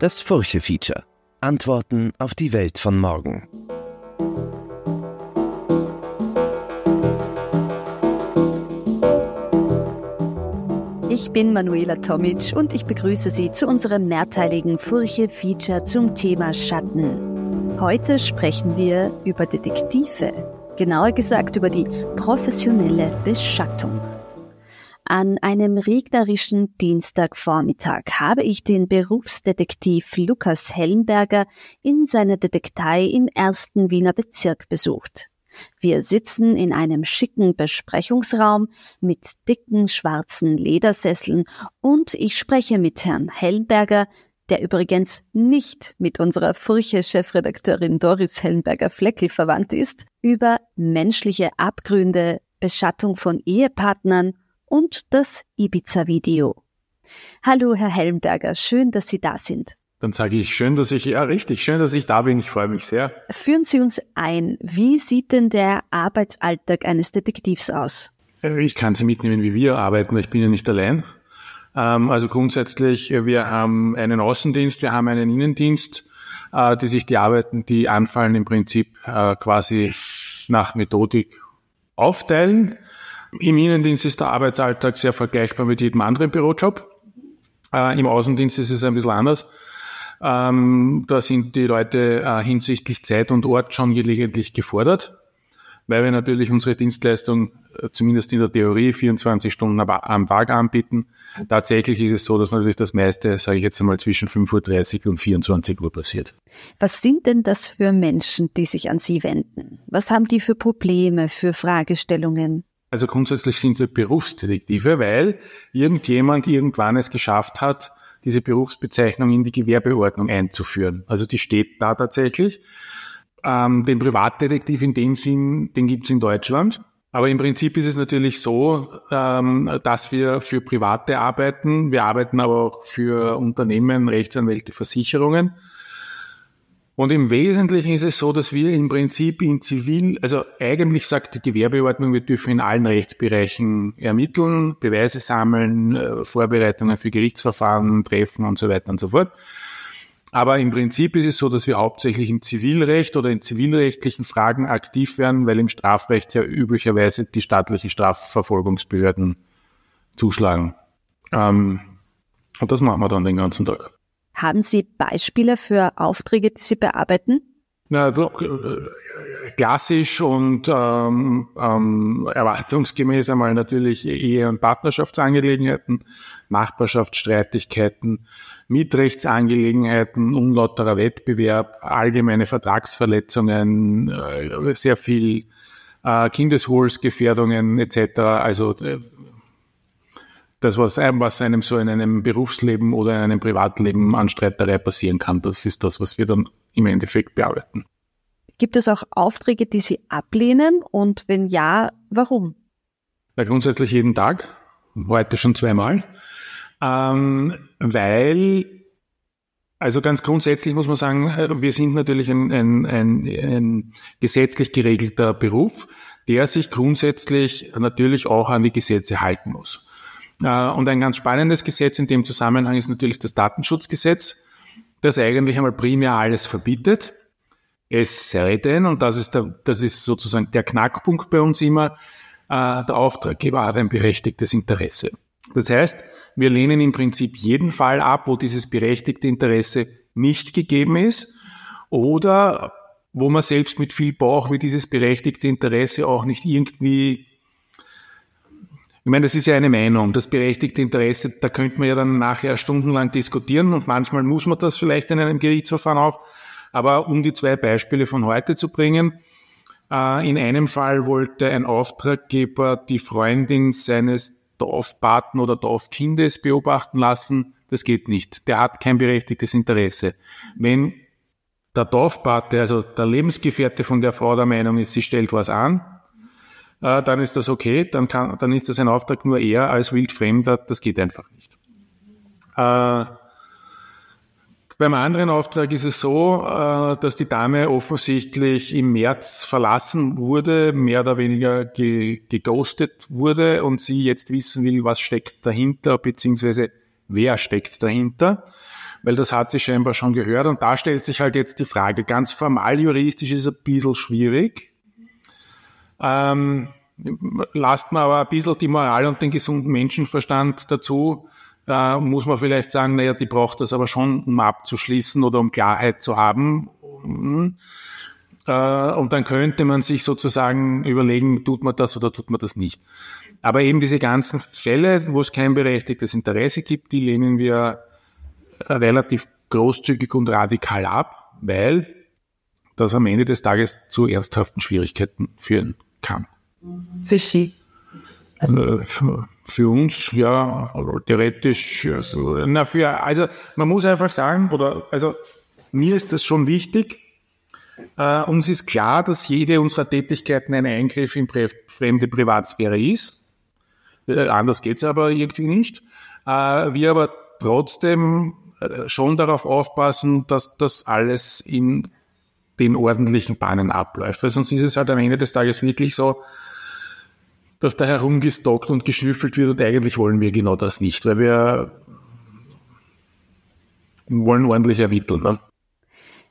Das Furche-Feature. Antworten auf die Welt von morgen. Ich bin Manuela Tomic und ich begrüße Sie zu unserem mehrteiligen Furche-Feature zum Thema Schatten. Heute sprechen wir über Detektive, genauer gesagt über die professionelle Beschattung. An einem regnerischen Dienstagvormittag habe ich den Berufsdetektiv Lukas Hellenberger in seiner Detektei im ersten Wiener Bezirk besucht. Wir sitzen in einem schicken Besprechungsraum mit dicken schwarzen Ledersesseln und ich spreche mit Herrn Hellenberger, der übrigens nicht mit unserer Furche-Chefredakteurin Doris Hellenberger-Fleckl verwandt ist, über menschliche Abgründe, Beschattung von Ehepartnern und das Ibiza-Video. Hallo, Herr Hellenberger, schön, dass Sie da sind. Dann sage ich schön, dass ich, ja richtig, schön, dass ich da bin, ich freue mich sehr. Führen Sie uns ein, wie sieht denn der Arbeitsalltag eines Detektivs aus? Äh, ich kann Sie mitnehmen, wie wir arbeiten, weil ich bin ja nicht allein. Ähm, also grundsätzlich, äh, wir haben einen Außendienst, wir haben einen Innendienst, äh, die sich die Arbeiten, die anfallen, im Prinzip quasi nach Methodik aufteilen. Im Innendienst ist der Arbeitsalltag sehr vergleichbar mit jedem anderen Bürojob. Im Außendienst ist es ein bisschen anders. Ähm, da sind die Leute äh, hinsichtlich Zeit und Ort schon gelegentlich gefordert, weil wir natürlich unsere Dienstleistung äh, zumindest in der Theorie 24 Stunden am Tag anbieten. Tatsächlich ist es so, dass natürlich das meiste, sage ich jetzt einmal, zwischen 5.30 Uhr und 24 Uhr passiert. Was sind denn das für Menschen, die sich an Sie wenden? Was haben die für Probleme, für Fragestellungen? Also grundsätzlich sind wir Berufsdetektive, weil irgendjemand irgendwann es geschafft hat, diese Berufsbezeichnung in die Gewerbeordnung einzuführen. Also die steht da tatsächlich. Ähm, den Privatdetektiv in dem Sinn, den gibt es in Deutschland. Aber im Prinzip ist es natürlich so, ähm, dass wir für Private arbeiten. Wir arbeiten aber auch für Unternehmen, Rechtsanwälte, Versicherungen. Und im Wesentlichen ist es so, dass wir im Prinzip in Zivil, also eigentlich sagt die Gewerbeordnung, wir dürfen in allen Rechtsbereichen ermitteln, Beweise sammeln, äh, Vorbereitungen für Gerichtsverfahren treffen und so weiter und so fort. Aber im Prinzip ist es so, dass wir hauptsächlich im Zivilrecht oder in zivilrechtlichen Fragen aktiv werden, weil im Strafrecht ja üblicherweise die staatlichen Strafverfolgungsbehörden zuschlagen. Ähm, und das machen wir dann den ganzen Tag. Haben Sie Beispiele für Aufträge, die Sie bearbeiten? Na, äh, klassisch und ähm, ähm, erwartungsgemäß einmal natürlich Ehe- und Partnerschaftsangelegenheiten, Nachbarschaftsstreitigkeiten, Mietrechtsangelegenheiten, unlauterer Wettbewerb, allgemeine Vertragsverletzungen, äh, sehr viel äh, Kindeswohlsgefährdungen etc. Also äh, das, was einem, was einem so in einem Berufsleben oder in einem Privatleben an Streiterei passieren kann, das ist das, was wir dann im Endeffekt bearbeiten. Gibt es auch Aufträge, die Sie ablehnen? Und wenn ja, warum? Ja, grundsätzlich jeden Tag. Heute schon zweimal. Ähm, weil, also ganz grundsätzlich muss man sagen, wir sind natürlich ein, ein, ein, ein gesetzlich geregelter Beruf, der sich grundsätzlich natürlich auch an die Gesetze halten muss. Äh, und ein ganz spannendes Gesetz in dem Zusammenhang ist natürlich das Datenschutzgesetz, das eigentlich einmal primär alles verbietet. Es sei denn, und das ist, der, das ist sozusagen der Knackpunkt bei uns immer, äh, der Auftraggeber hat ein berechtigtes Interesse. Das heißt, wir lehnen im Prinzip jeden Fall ab, wo dieses berechtigte Interesse nicht gegeben ist oder wo man selbst mit viel Bauch wie dieses berechtigte Interesse auch nicht irgendwie ich meine, das ist ja eine Meinung, das berechtigte Interesse, da könnte man ja dann nachher stundenlang diskutieren und manchmal muss man das vielleicht in einem Gerichtsverfahren auch. Aber um die zwei Beispiele von heute zu bringen, äh, in einem Fall wollte ein Auftraggeber die Freundin seines Dorfpaten oder Dorfkindes beobachten lassen. Das geht nicht. Der hat kein berechtigtes Interesse. Wenn der Dorfpate, also der Lebensgefährte von der Frau der Meinung ist, sie stellt was an, äh, dann ist das okay, dann, kann, dann ist das ein Auftrag nur er als Wildfremder, das geht einfach nicht. Äh, beim anderen Auftrag ist es so, äh, dass die Dame offensichtlich im März verlassen wurde, mehr oder weniger ge geghostet wurde und sie jetzt wissen will, was steckt dahinter, beziehungsweise wer steckt dahinter. weil das hat sie scheinbar schon gehört. Und da stellt sich halt jetzt die Frage, ganz formal juristisch ist es ein bisschen schwierig. Ähm, lasst man aber ein bisschen die Moral und den gesunden Menschenverstand dazu, äh, muss man vielleicht sagen, naja, die braucht das aber schon, um abzuschließen oder um Klarheit zu haben. Äh, und dann könnte man sich sozusagen überlegen, tut man das oder tut man das nicht. Aber eben diese ganzen Fälle, wo es kein berechtigtes Interesse gibt, die lehnen wir relativ großzügig und radikal ab, weil das am Ende des Tages zu ernsthaften Schwierigkeiten führen kann. Für Sie? Äh, für uns, ja, theoretisch, na, für, also man muss einfach sagen, oder, also mir ist das schon wichtig, Uh, uns ist klar, dass jede unserer Tätigkeiten ein Eingriff in fremde Privatsphäre ist. Uh, anders geht's aber irgendwie nicht. Uh, wir aber trotzdem schon darauf aufpassen, dass das alles in den ordentlichen Bahnen abläuft. Weil sonst ist es halt am Ende des Tages wirklich so, dass da herumgestockt und geschnüffelt wird und eigentlich wollen wir genau das nicht, weil wir wollen ordentlich ermitteln. Ne?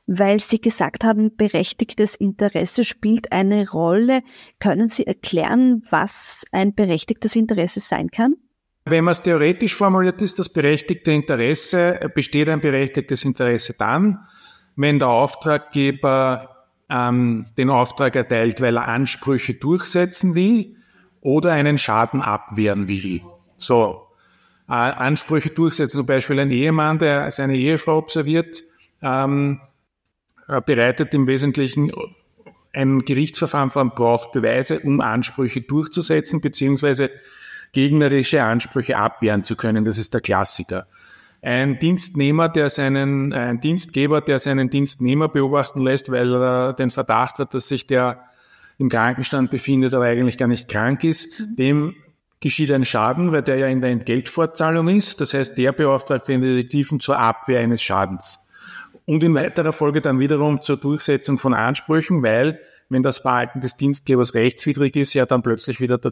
Weil Sie gesagt haben, berechtigtes Interesse spielt eine Rolle. Können Sie erklären, was ein berechtigtes Interesse sein kann? Wenn man es theoretisch formuliert, ist das berechtigte Interesse, besteht ein berechtigtes Interesse dann, wenn der Auftraggeber ähm, den Auftrag erteilt, weil er Ansprüche durchsetzen will oder einen Schaden abwehren will. So, äh, Ansprüche durchsetzen, zum Beispiel ein Ehemann, der seine Ehefrau observiert, ähm, bereitet im Wesentlichen ein Gerichtsverfahren vor, braucht Beweise, um Ansprüche durchzusetzen, beziehungsweise gegnerische Ansprüche abwehren zu können. Das ist der Klassiker. Ein Dienstnehmer, der seinen, ein Dienstgeber, der seinen Dienstnehmer beobachten lässt, weil er den Verdacht hat, dass sich der im Krankenstand befindet, aber eigentlich gar nicht krank ist, dem geschieht ein Schaden, weil der ja in der Entgeltfortzahlung ist. Das heißt, der beauftragt den Detektiven zur Abwehr eines Schadens. Und in weiterer Folge dann wiederum zur Durchsetzung von Ansprüchen, weil wenn das Verhalten des Dienstgebers rechtswidrig ist, ja dann plötzlich wieder der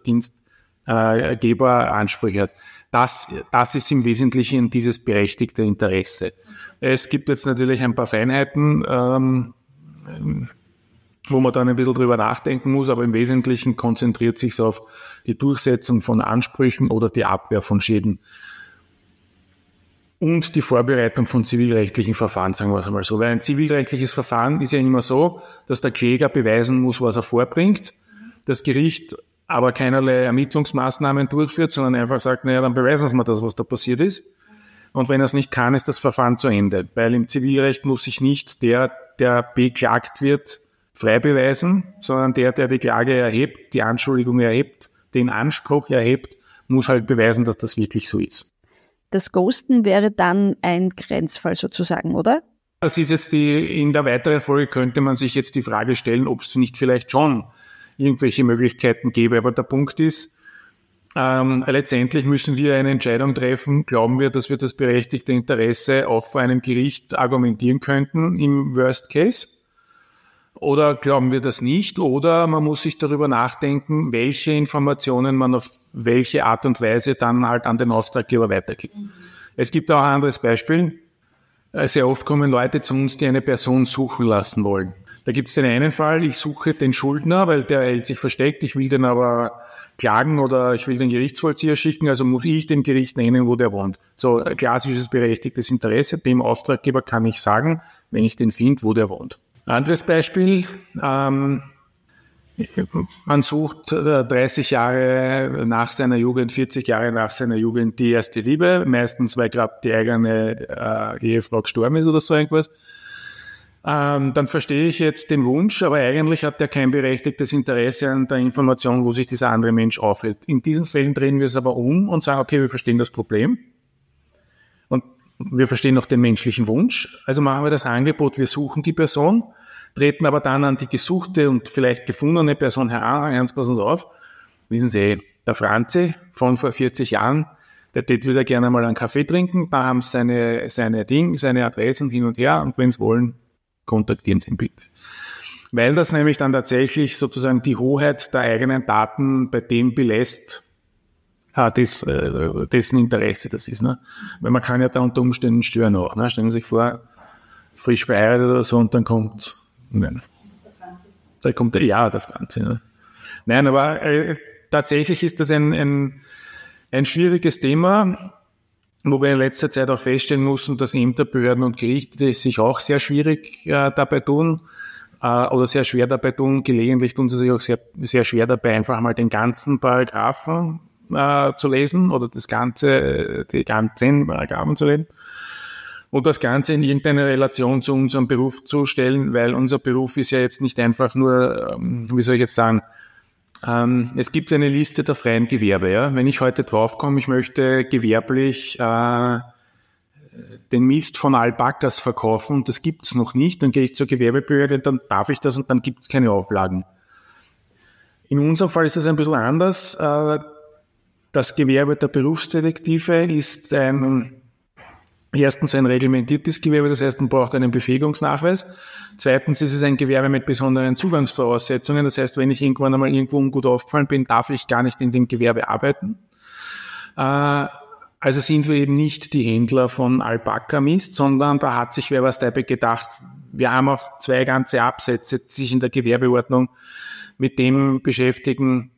Dienstgeber Ansprüche hat. Das, das ist im Wesentlichen dieses berechtigte Interesse. Es gibt jetzt natürlich ein paar Feinheiten, ähm, wo man dann ein bisschen drüber nachdenken muss, aber im Wesentlichen konzentriert sich auf die Durchsetzung von Ansprüchen oder die Abwehr von Schäden und die Vorbereitung von zivilrechtlichen Verfahren, sagen wir es einmal so. Weil ein zivilrechtliches Verfahren ist ja immer so, dass der Kläger beweisen muss, was er vorbringt. Das Gericht aber keinerlei Ermittlungsmaßnahmen durchführt, sondern einfach sagt, naja, dann beweisen Sie mir das, was da passiert ist. Und wenn er es nicht kann, ist das Verfahren zu Ende. Weil im Zivilrecht muss sich nicht der, der beklagt wird, frei beweisen, sondern der, der die Klage erhebt, die Anschuldigung erhebt, den Anspruch erhebt, muss halt beweisen, dass das wirklich so ist. Das Ghosten wäre dann ein Grenzfall sozusagen, oder? Das ist jetzt die, in der weiteren Folge könnte man sich jetzt die Frage stellen, ob es nicht vielleicht schon irgendwelche Möglichkeiten gäbe. Aber der Punkt ist, ähm, letztendlich müssen wir eine Entscheidung treffen. Glauben wir, dass wir das berechtigte Interesse auch vor einem Gericht argumentieren könnten im Worst Case? Oder glauben wir das nicht? Oder man muss sich darüber nachdenken, welche Informationen man auf welche Art und Weise dann halt an den Auftraggeber weitergibt. Mhm. Es gibt auch ein anderes Beispiel. Äh, sehr oft kommen Leute zu uns, die eine Person suchen lassen wollen. Da gibt es den einen Fall, ich suche den Schuldner, weil der hält sich versteckt, ich will den aber klagen oder ich will den Gerichtsvollzieher schicken, also muss ich dem Gericht nennen, wo der wohnt. So klassisches berechtigtes Interesse. Dem Auftraggeber kann ich sagen, wenn ich den finde, wo der wohnt. Anderes Beispiel, ähm, man sucht 30 Jahre nach seiner Jugend, 40 Jahre nach seiner Jugend die erste Liebe, meistens weil gerade die eigene äh, Ehefrau gestorben ist oder so irgendwas. Ähm, dann verstehe ich jetzt den Wunsch, aber eigentlich hat er kein berechtigtes Interesse an der Information, wo sich dieser andere Mensch aufhält. In diesen Fällen drehen wir es aber um und sagen, okay, wir verstehen das Problem. Und wir verstehen auch den menschlichen Wunsch. Also machen wir das Angebot, wir suchen die Person treten aber dann an die gesuchte und vielleicht gefundene Person heran, ganz passen Sie auf, wissen Sie, der Franzi von vor 40 Jahren, der tät wieder gerne mal einen Kaffee trinken, da haben Sie seine, seine Ding, seine Adressen hin und her und wenn Sie wollen, kontaktieren Sie ihn bitte. Weil das nämlich dann tatsächlich sozusagen die Hoheit der eigenen Daten bei dem belässt, ah, des, äh, dessen Interesse das ist. Ne? Weil man kann ja da unter Umständen stören auch. Ne? Stellen Sie sich vor, frisch verheiratet oder so und dann kommt, nein, da kommt der, ja, der Franzi. Ne? Nein, aber äh, tatsächlich ist das ein, ein, ein schwieriges Thema, wo wir in letzter Zeit auch feststellen mussten, dass Ämter, Behörden und Gerichte sich auch sehr schwierig äh, dabei tun äh, oder sehr schwer dabei tun. Gelegentlich tun sie sich auch sehr, sehr schwer dabei, einfach mal den ganzen Paragraphen äh, zu lesen oder das ganze, die ganzen Paragraphen zu lesen und das Ganze in irgendeine Relation zu unserem Beruf zu stellen, weil unser Beruf ist ja jetzt nicht einfach nur, ähm, wie soll ich jetzt sagen, ähm, es gibt eine Liste der freien Gewerbe. Ja? Wenn ich heute draufkomme, ich möchte gewerblich äh, den Mist von Alpacas verkaufen und das gibt's noch nicht, dann gehe ich zur Gewerbebehörde, dann darf ich das und dann gibt's keine Auflagen. In unserem Fall ist es ein bisschen anders. Äh, das Gewerbe der Berufsdetektive ist ein Erstens ein reglementiertes Gewerbe, das heißt, man braucht einen Befähigungsnachweis. Zweitens ist es ein Gewerbe mit besonderen Zugangsvoraussetzungen. Das heißt, wenn ich irgendwann einmal irgendwo ungut aufgefallen bin, darf ich gar nicht in dem Gewerbe arbeiten. Äh, also sind wir eben nicht die Händler von Alpaca Mist, sondern da hat sich wer was dabei gedacht. Wir haben auch zwei ganze Absätze, die sich in der Gewerbeordnung mit dem beschäftigen,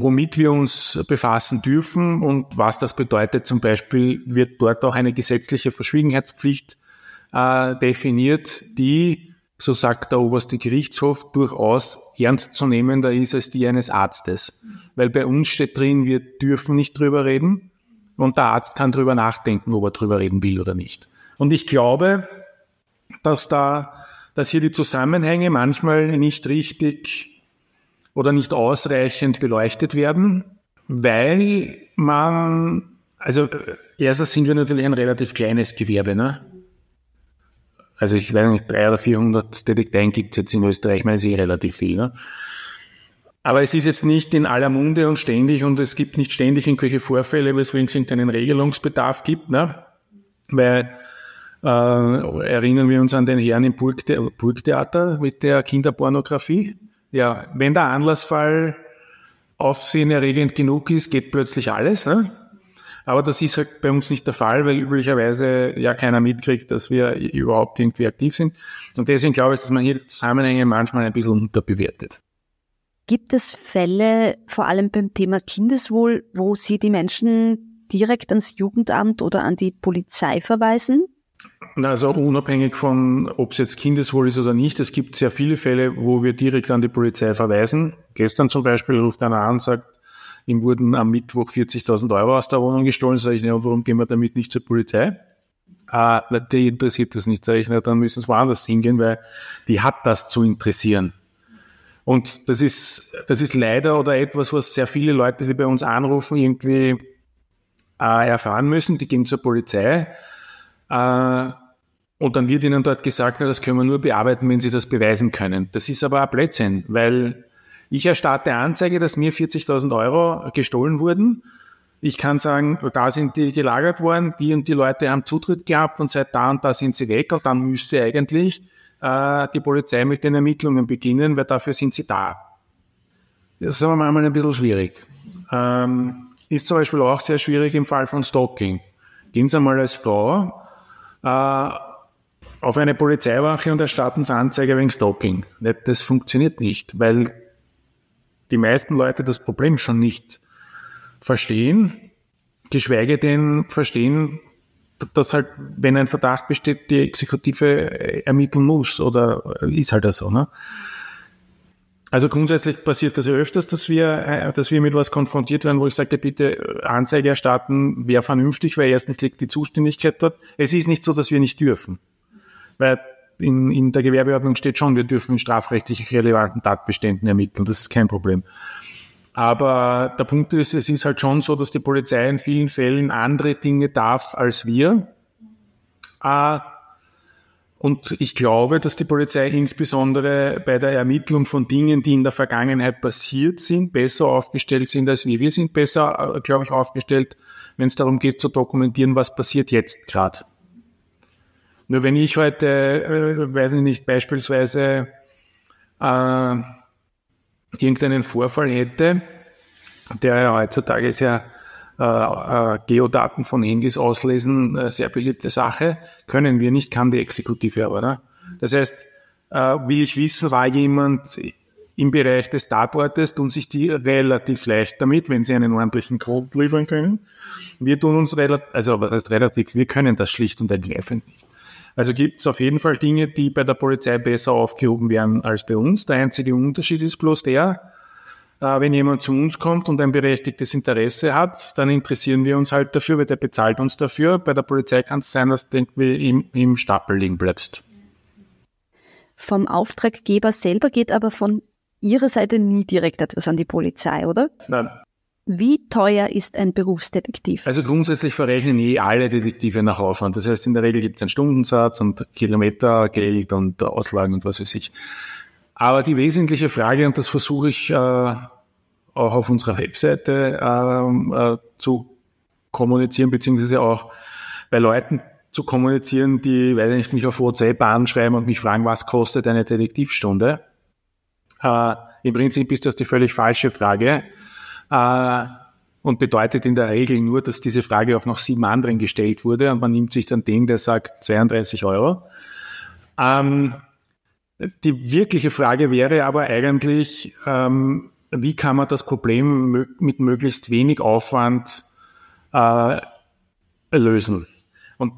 womit wir uns befassen dürfen und was das bedeutet. Zum Beispiel wird dort auch eine gesetzliche Verschwiegenheitspflicht äh, definiert, die, so sagt der oberste Gerichtshof, durchaus ernstzunehmender ist als die eines Arztes. Weil bei uns steht drin, wir dürfen nicht drüber reden und der Arzt kann drüber nachdenken, ob er drüber reden will oder nicht. Und ich glaube, dass da, dass hier die Zusammenhänge manchmal nicht richtig oder nicht ausreichend beleuchtet werden, weil man, also erstens sind wir natürlich ein relativ kleines Gewerbe, ne? Also ich weiß nicht, drei oder 400 Detekteien gibt es jetzt in Österreich, ich meine, ist eh relativ viel, ne? Aber es ist jetzt nicht in aller Munde und ständig und es gibt nicht ständig irgendwelche Vorfälle, weswegen es irgendeinen Regelungsbedarf gibt, ne? Weil äh, erinnern wir uns an den Herrn im Burgthea Burgtheater mit der Kinderpornografie. Ja, wenn der Anlassfall aufsehenerregend genug ist, geht plötzlich alles. Ne? Aber das ist halt bei uns nicht der Fall, weil üblicherweise ja keiner mitkriegt, dass wir überhaupt irgendwie aktiv sind. Und deswegen glaube ich, dass man hier Zusammenhänge manchmal ein bisschen unterbewertet. Gibt es Fälle, vor allem beim Thema Kindeswohl, wo Sie die Menschen direkt ans Jugendamt oder an die Polizei verweisen? Also unabhängig von, ob es jetzt Kindeswohl ist oder nicht, es gibt sehr viele Fälle, wo wir direkt an die Polizei verweisen. Gestern zum Beispiel ruft einer an und sagt, ihm wurden am Mittwoch 40.000 Euro aus der Wohnung gestohlen. Sag ich, na, warum gehen wir damit nicht zur Polizei? Ah, die interessiert das nicht. Sag ich, na, dann müssen wir woanders hingehen, weil die hat das zu interessieren. Und das ist, das ist leider oder etwas, was sehr viele Leute, die bei uns anrufen, irgendwie äh, erfahren müssen. Die gehen zur Polizei äh, und dann wird ihnen dort gesagt, na, das können wir nur bearbeiten, wenn sie das beweisen können. Das ist aber ein Blödsinn, weil ich erstatte Anzeige, dass mir 40.000 Euro gestohlen wurden. Ich kann sagen, da sind die gelagert worden, die und die Leute haben Zutritt gehabt und seit da und da sind sie weg und dann müsste eigentlich äh, die Polizei mit den Ermittlungen beginnen, weil dafür sind sie da. Das ist aber manchmal ein bisschen schwierig. Ähm, ist zum Beispiel auch sehr schwierig im Fall von Stalking. Gehen Sie mal als Frau äh, auf eine Polizeiwache und erstatten Sie Anzeige wegen Stalking. Das funktioniert nicht, weil die meisten Leute das Problem schon nicht verstehen, geschweige denn verstehen, dass halt, wenn ein Verdacht besteht, die Exekutive ermitteln muss oder ist halt so. Ne? Also grundsätzlich passiert das ja öfters, dass wir, äh, dass wir mit was konfrontiert werden, wo ich sage, bitte Anzeige erstatten, wäre vernünftig, weil erstens liegt die Zuständigkeit dort. Es ist nicht so, dass wir nicht dürfen. Weil in, in der Gewerbeordnung steht schon, wir dürfen in strafrechtlich relevanten Tatbeständen ermitteln. Das ist kein Problem. Aber der Punkt ist, es ist halt schon so, dass die Polizei in vielen Fällen andere Dinge darf als wir. Äh, und ich glaube, dass die Polizei insbesondere bei der Ermittlung von Dingen, die in der Vergangenheit passiert sind, besser aufgestellt sind als wir. Wir sind besser, äh, glaube ich, aufgestellt, wenn es darum geht zu dokumentieren, was passiert jetzt gerade. Nur wenn ich heute, äh, weiß ich nicht, beispielsweise äh, irgendeinen Vorfall hätte, der ja heutzutage ist ja äh, äh, Geodaten von Handys auslesen, äh, sehr beliebte Sache. Können wir nicht, kann die Exekutive aber. Ne? Das heißt, äh, will ich wissen, war jemand im Bereich des Tatortes, tun sich die relativ leicht damit, wenn sie einen ordentlichen Code liefern können. Wir tun uns relativ, also was heißt relativ, wir können das schlicht und ergreifend nicht. Also gibt es auf jeden Fall Dinge, die bei der Polizei besser aufgehoben werden als bei uns. Der einzige Unterschied ist bloß der, äh, wenn jemand zu uns kommt und ein berechtigtes Interesse hat, dann interessieren wir uns halt dafür, weil der bezahlt uns dafür. Bei der Polizei kann es sein, dass du irgendwie im, im Stapel liegen bleibst. Vom Auftraggeber selber geht aber von Ihrer Seite nie direkt etwas an die Polizei, oder? Nein. Wie teuer ist ein Berufsdetektiv? Also grundsätzlich verrechnen eh alle Detektive nach Aufwand. Das heißt, in der Regel gibt es einen Stundensatz und Kilometergeld und Auslagen und was weiß ich. Aber die wesentliche Frage, und das versuche ich äh, auch auf unserer Webseite äh, äh, zu kommunizieren, beziehungsweise auch bei Leuten zu kommunizieren, die, weiß ich nicht, mich auf WhatsApp anschreiben und mich fragen, was kostet eine Detektivstunde? Äh, Im Prinzip ist das die völlig falsche Frage äh, und bedeutet in der Regel nur, dass diese Frage auch noch sieben anderen gestellt wurde und man nimmt sich dann den, der sagt 32 Euro. Ähm, die wirkliche Frage wäre aber eigentlich, ähm, wie kann man das Problem mit möglichst wenig Aufwand äh, lösen? Und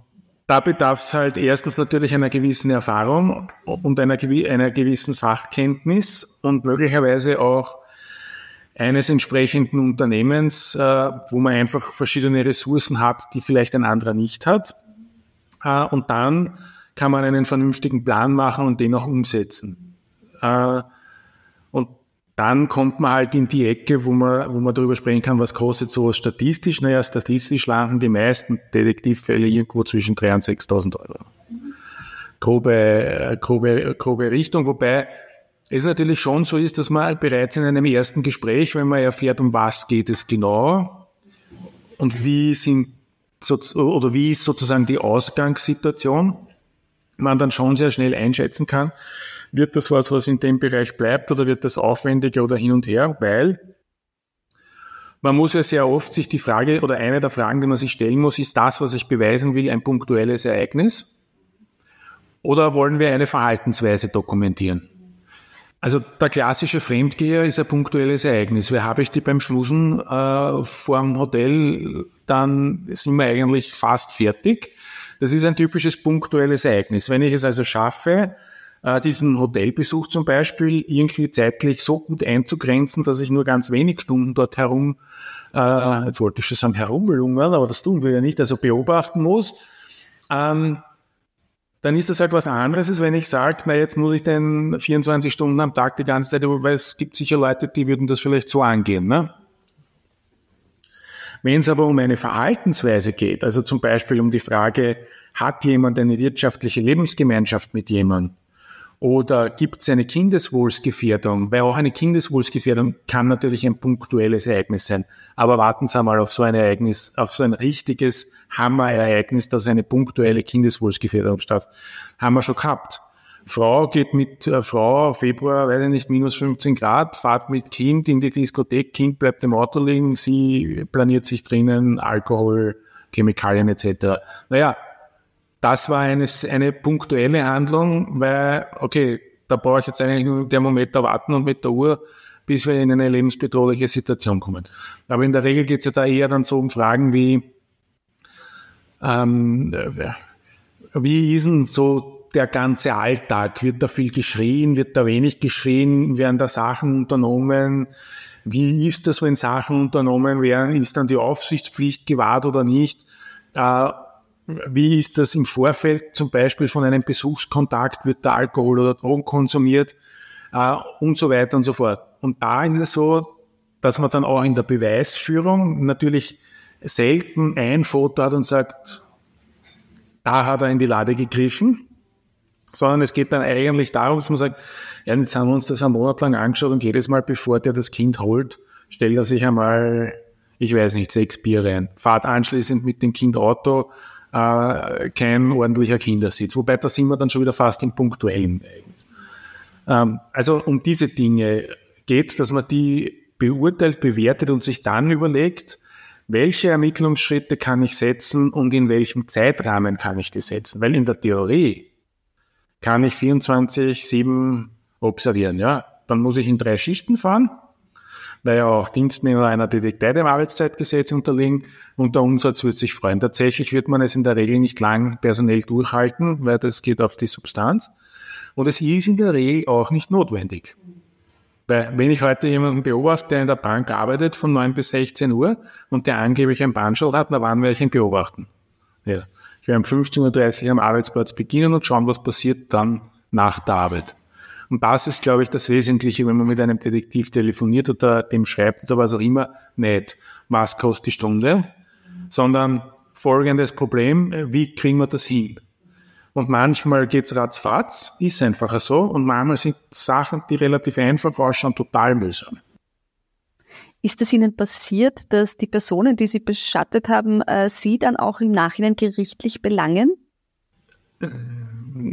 da bedarf es halt erstens natürlich einer gewissen Erfahrung und einer, einer gewissen Fachkenntnis und möglicherweise auch eines entsprechenden Unternehmens, äh, wo man einfach verschiedene Ressourcen hat, die vielleicht ein anderer nicht hat. Äh, und dann kann man einen vernünftigen Plan machen und den auch umsetzen. Äh, und dann kommt man halt in die Ecke, wo man, wo man darüber sprechen kann, was kostet sowas statistisch. Naja, statistisch landen die meisten Detektivfälle irgendwo zwischen 3.000 und 6.000 Euro. Grobe, äh, grobe, grobe Richtung, wobei es natürlich schon so ist, dass man bereits in einem ersten Gespräch, wenn man erfährt, um was geht es genau und wie sind oder wie ist sozusagen die Ausgangssituation, man dann schon sehr schnell einschätzen kann, wird das was, was in dem Bereich bleibt oder wird das aufwendiger oder hin und her, weil man muss ja sehr oft sich die Frage oder eine der Fragen, die man sich stellen muss, ist das, was ich beweisen will, ein punktuelles Ereignis? Oder wollen wir eine Verhaltensweise dokumentieren? Also der klassische Fremdgeher ist ein punktuelles Ereignis. Wer habe ich die beim Schlusen äh, vor dem Hotel, dann sind wir eigentlich fast fertig. Das ist ein typisches punktuelles Ereignis. Wenn ich es also schaffe, äh, diesen Hotelbesuch zum Beispiel irgendwie zeitlich so gut einzugrenzen, dass ich nur ganz wenig Stunden dort herum, äh, jetzt wollte ich schon sagen herumlungern, aber das tun wir ja nicht, also beobachten muss, ähm, dann ist das halt was anderes, als wenn ich sage, na jetzt muss ich denn 24 Stunden am Tag die ganze Zeit, weil es gibt sicher Leute, die würden das vielleicht so angehen. Ne? Wenn es aber um eine Verhaltensweise geht, also zum Beispiel um die Frage, hat jemand eine wirtschaftliche Lebensgemeinschaft mit jemandem? Oder gibt es eine Kindeswohlsgefährdung? Weil auch eine Kindeswohlsgefährdung kann natürlich ein punktuelles Ereignis sein. Aber warten Sie mal auf so ein Ereignis, auf so ein richtiges Hammerereignis, dass eine punktuelle Kindeswohlsgefährdung statt. Haben wir schon gehabt. Frau geht mit äh, Frau Februar, weiß ich nicht, minus 15 Grad, fahrt mit Kind in die Diskothek, Kind bleibt im Auto liegen, sie planiert sich drinnen Alkohol, Chemikalien etc. Naja, das war eine, eine punktuelle Handlung, weil, okay, da brauche ich jetzt eigentlich nur mit Thermometer warten und mit der Uhr, bis wir in eine lebensbedrohliche Situation kommen. Aber in der Regel geht es ja da eher dann so um Fragen wie, ähm, äh, wie ist denn so der ganze Alltag? Wird da viel geschrien? Wird da wenig geschrien? Werden da Sachen unternommen? Wie ist das, wenn Sachen unternommen werden? Ist dann die Aufsichtspflicht gewahrt oder nicht? Äh, wie ist das im Vorfeld zum Beispiel von einem Besuchskontakt? Wird da Alkohol oder Drogen konsumiert? Äh, und so weiter und so fort. Und da ist es so, dass man dann auch in der Beweisführung natürlich selten ein Foto hat und sagt, da hat er in die Lade gegriffen, sondern es geht dann eigentlich darum, dass man sagt, ja, jetzt haben wir uns das einen Monat lang angeschaut und jedes Mal, bevor der das Kind holt, stellt er sich einmal, ich weiß nicht, sechs Bier rein, fahrt anschließend mit dem Kind Auto, äh, kein ordentlicher Kindersitz. Wobei da sind wir dann schon wieder fast im Punktuellen. Ähm, also um diese Dinge geht dass man die beurteilt, bewertet und sich dann überlegt, welche Ermittlungsschritte kann ich setzen und in welchem Zeitrahmen kann ich die setzen? Weil in der Theorie kann ich 24-7 observieren, ja. Dann muss ich in drei Schichten fahren, weil ja auch Dienstnehmer einer Detektei dem Arbeitszeitgesetz unterliegen und der Umsatz wird sich freuen. Tatsächlich wird man es in der Regel nicht lang personell durchhalten, weil das geht auf die Substanz. Und es ist in der Regel auch nicht notwendig. Weil wenn ich heute jemanden beobachte, der in der Bank arbeitet von 9 bis 16 Uhr und der angeblich ein Bandschall hat, na wann werde ich ihn beobachten? Ja. Ich werde um 15.30 Uhr am Arbeitsplatz beginnen und schauen, was passiert dann nach der Arbeit. Und das ist, glaube ich, das Wesentliche, wenn man mit einem Detektiv telefoniert oder dem schreibt oder was auch immer, nicht, was kostet die Stunde, sondern folgendes Problem, wie kriegen wir das hin? Und manchmal geht's ratzfatz, ist einfach so. Und manchmal sind Sachen, die relativ einfach ausschauen, total mühsam. Ist es Ihnen passiert, dass die Personen, die Sie beschattet haben, äh, Sie dann auch im Nachhinein gerichtlich belangen?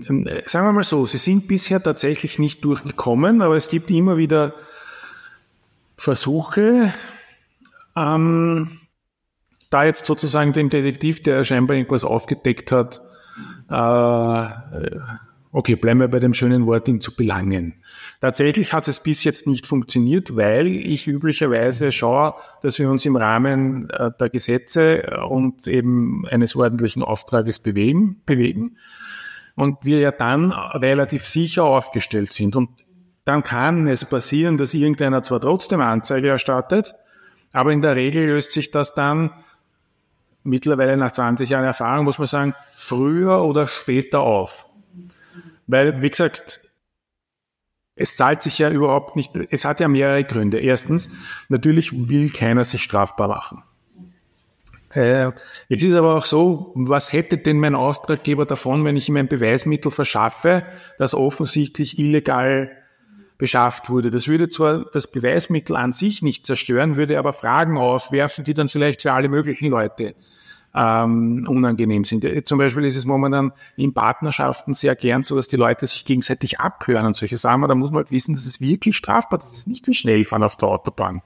Äh, sagen wir mal so, sie sind bisher tatsächlich nicht durchgekommen, aber es gibt immer wieder Versuche, ähm, da jetzt sozusagen dem Detektiv, der scheinbar irgendwas aufgedeckt hat, äh, okay, bleiben wir bei dem schönen Wort, ihn zu belangen. Tatsächlich hat es bis jetzt nicht funktioniert, weil ich üblicherweise schaue, dass wir uns im Rahmen äh, der Gesetze und eben eines ordentlichen Auftrages bewegen, bewegen und wir ja dann relativ sicher aufgestellt sind. Und dann kann es passieren, dass irgendeiner zwar trotzdem Anzeige erstattet, aber in der Regel löst sich das dann mittlerweile nach 20 Jahren Erfahrung, muss man sagen, früher oder später auf. Weil, wie gesagt, es zahlt sich ja überhaupt nicht, es hat ja mehrere Gründe. Erstens, natürlich will keiner sich strafbar machen. Äh, es ist aber auch so, was hätte denn mein Auftraggeber davon, wenn ich ihm ein Beweismittel verschaffe, das offensichtlich illegal beschafft wurde. Das würde zwar das Beweismittel an sich nicht zerstören, würde aber Fragen aufwerfen, die dann vielleicht für alle möglichen Leute ähm, unangenehm sind. Zum Beispiel ist es momentan in Partnerschaften sehr gern so, dass die Leute sich gegenseitig abhören und solche Sachen. Da muss man halt wissen, das ist wirklich strafbar. Das ist nicht wie Schnellfahren auf der Autobahn.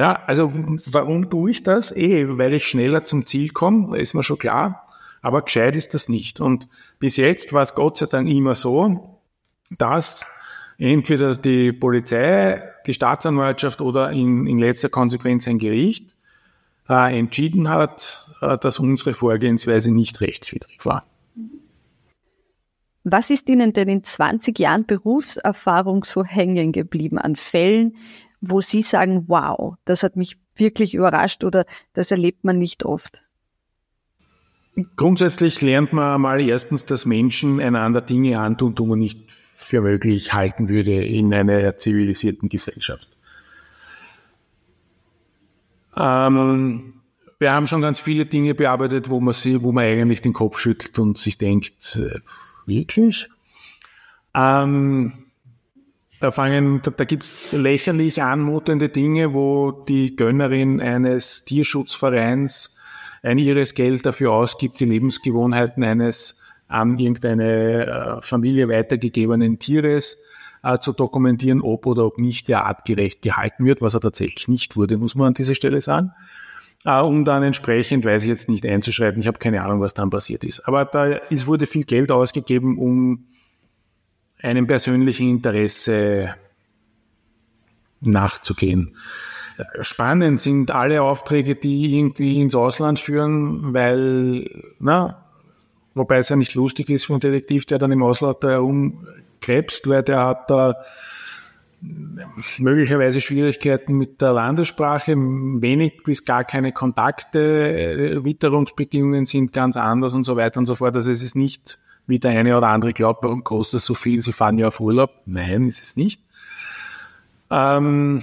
Ja, also warum tue ich das? Eh, weil ich schneller zum Ziel komme, ist mir schon klar. Aber gescheit ist das nicht. Und bis jetzt war es Gott sei Dank immer so, dass entweder die Polizei, die Staatsanwaltschaft oder in, in letzter Konsequenz ein Gericht äh, entschieden hat, äh, dass unsere Vorgehensweise nicht rechtswidrig war. Was ist Ihnen denn in 20 Jahren Berufserfahrung so hängen geblieben an Fällen, wo Sie sagen, wow, das hat mich wirklich überrascht oder das erlebt man nicht oft? Grundsätzlich lernt man mal erstens, dass Menschen einander Dinge antun, die man nicht für möglich halten würde in einer zivilisierten Gesellschaft. Ähm, wir haben schon ganz viele Dinge bearbeitet, wo man, sie, wo man eigentlich den Kopf schüttelt und sich denkt, äh, wirklich? Ähm, da fangen, da, da gibt's lächerlich anmutende Dinge, wo die Gönnerin eines Tierschutzvereins ein ihres Geld dafür ausgibt, die Lebensgewohnheiten eines an irgendeine äh, Familie weitergegebenen Tieres äh, zu dokumentieren, ob oder ob nicht der artgerecht gehalten wird, was er tatsächlich nicht wurde, muss man an dieser Stelle sagen. Äh, um dann entsprechend, weiß ich jetzt nicht einzuschreiten, ich habe keine Ahnung, was dann passiert ist. Aber da es wurde viel Geld ausgegeben, um einem persönlichen Interesse nachzugehen. Spannend sind alle Aufträge, die irgendwie ins Ausland führen, weil, na, wobei es ja nicht lustig ist für einen Detektiv, der dann im Ausland da herumkrebst, weil der hat da möglicherweise Schwierigkeiten mit der Landessprache, wenig bis gar keine Kontakte, Witterungsbedingungen sind ganz anders und so weiter und so fort. Also es ist nicht, wie der eine oder andere glaubt, warum kostet das so viel? Sie fahren ja auf Urlaub. Nein, ist es nicht. Ähm,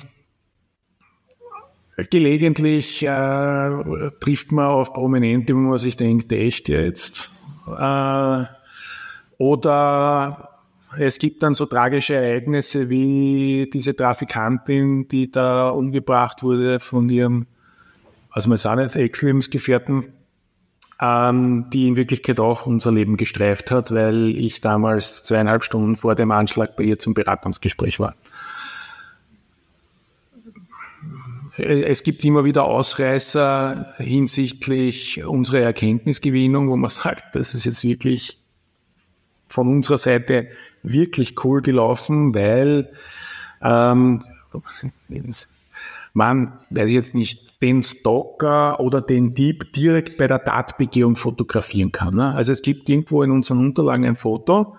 gelegentlich äh, trifft man auf Prominente, wo man sich denkt, echt jetzt? Äh, oder es gibt dann so tragische Ereignisse wie diese Trafikantin, die da umgebracht wurde von ihrem, also man sagt nicht, Ex-Lebensgefährten, ähm, die in Wirklichkeit auch unser Leben gestreift hat, weil ich damals zweieinhalb Stunden vor dem Anschlag bei ihr zum Beratungsgespräch war. es gibt immer wieder Ausreißer hinsichtlich unserer Erkenntnisgewinnung, wo man sagt, das ist jetzt wirklich von unserer Seite wirklich cool gelaufen, weil ähm, man, weiß ich jetzt nicht, den Stalker oder den Dieb direkt bei der Tatbegehung fotografieren kann. Ne? Also es gibt irgendwo in unseren Unterlagen ein Foto,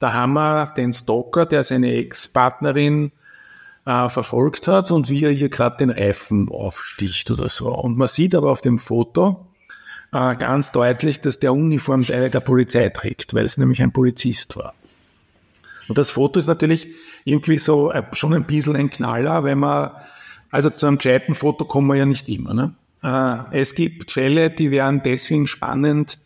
da haben wir den Stalker, der seine Ex-Partnerin äh, verfolgt hat und wie er hier gerade den Reifen aufsticht oder so. Und man sieht aber auf dem Foto äh, ganz deutlich, dass der Uniformteile der Polizei trägt, weil es nämlich ein Polizist war. Und das Foto ist natürlich irgendwie so äh, schon ein bisschen ein Knaller, wenn man, also zu einem gescheiten Foto kommen wir ja nicht immer. Ne? Äh, es gibt Fälle, die wären deswegen spannend,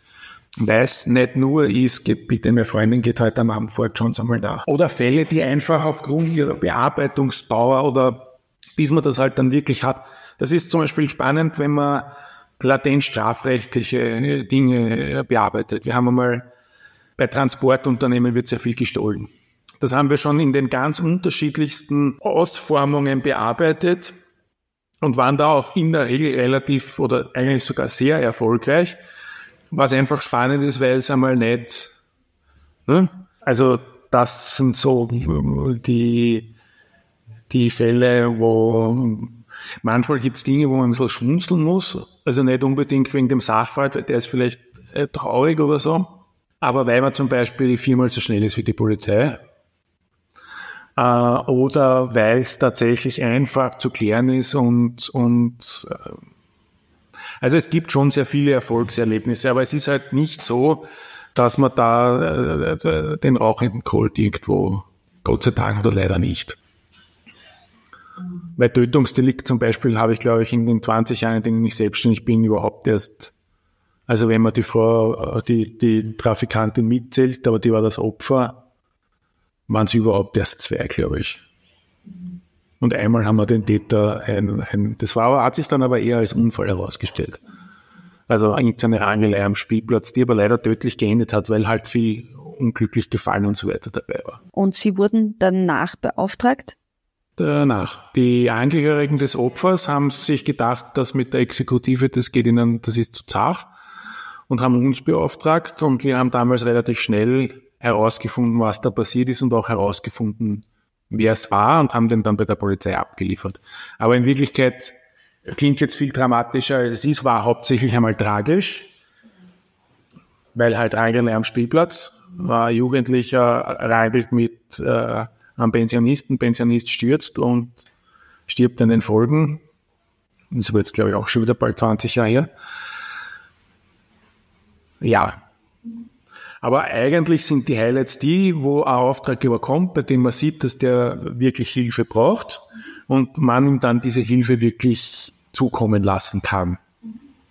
weil es nicht nur ist, bitte, meine Freundin geht heute am Abend vor, schauen Sie einmal nach. Oder Fälle, die einfach aufgrund ihrer Bearbeitungsdauer oder bis man das halt dann wirklich hat. Das ist zum Beispiel spannend, wenn man latent strafrechtliche Dinge bearbeitet. Wir haben einmal bei Transportunternehmen wird sehr viel gestohlen. Das haben wir schon in den ganz unterschiedlichsten Ausformungen bearbeitet und waren da auch in der Regel relativ oder eigentlich sogar sehr erfolgreich, was einfach spannend ist, weil es einmal nicht, ne? also das sind so die, die Fälle, wo manchmal gibt es Dinge, wo man ein bisschen schmunzeln muss, also nicht unbedingt wegen dem Sachverhalt, der ist vielleicht äh, traurig oder so, aber weil man zum Beispiel viermal so schnell ist wie die Polizei äh, oder weil es tatsächlich einfach zu klären ist und, und äh, also es gibt schon sehr viele Erfolgserlebnisse, aber es ist halt nicht so, dass man da äh, den rauchenden Colt irgendwo, Gott sei Dank oder leider nicht. Weil Tötungsdelikt zum Beispiel habe ich, glaube ich, in den 20 Jahren, in denen ich selbstständig bin, überhaupt erst, also wenn man die Frau, die, die Trafikantin mitzählt, aber die war das Opfer, waren es überhaupt erst zwei, glaube ich. Und einmal haben wir den Täter, ein, ein, das war, hat sich dann aber eher als Unfall herausgestellt. Also eine Rangelei am Spielplatz, die aber leider tödlich geendet hat, weil halt viel unglücklich gefallen und so weiter dabei war. Und Sie wurden danach beauftragt? Danach. Die Angehörigen des Opfers haben sich gedacht, dass mit der Exekutive, das geht ihnen, das ist zu zart und haben uns beauftragt und wir haben damals relativ schnell herausgefunden, was da passiert ist und auch herausgefunden, wer es war und haben den dann bei der Polizei abgeliefert. Aber in Wirklichkeit klingt jetzt viel dramatischer, als es ist, war hauptsächlich einmal tragisch, weil halt eigentlich am Spielplatz war Jugendlicher reindelt mit äh, einem Pensionisten, Pensionist stürzt und stirbt an den Folgen. Das wird jetzt, glaube ich, auch schon wieder bald 20 Jahre her. Ja, aber eigentlich sind die Highlights die, wo ein Auftraggeber kommt, bei dem man sieht, dass der wirklich Hilfe braucht und man ihm dann diese Hilfe wirklich zukommen lassen kann.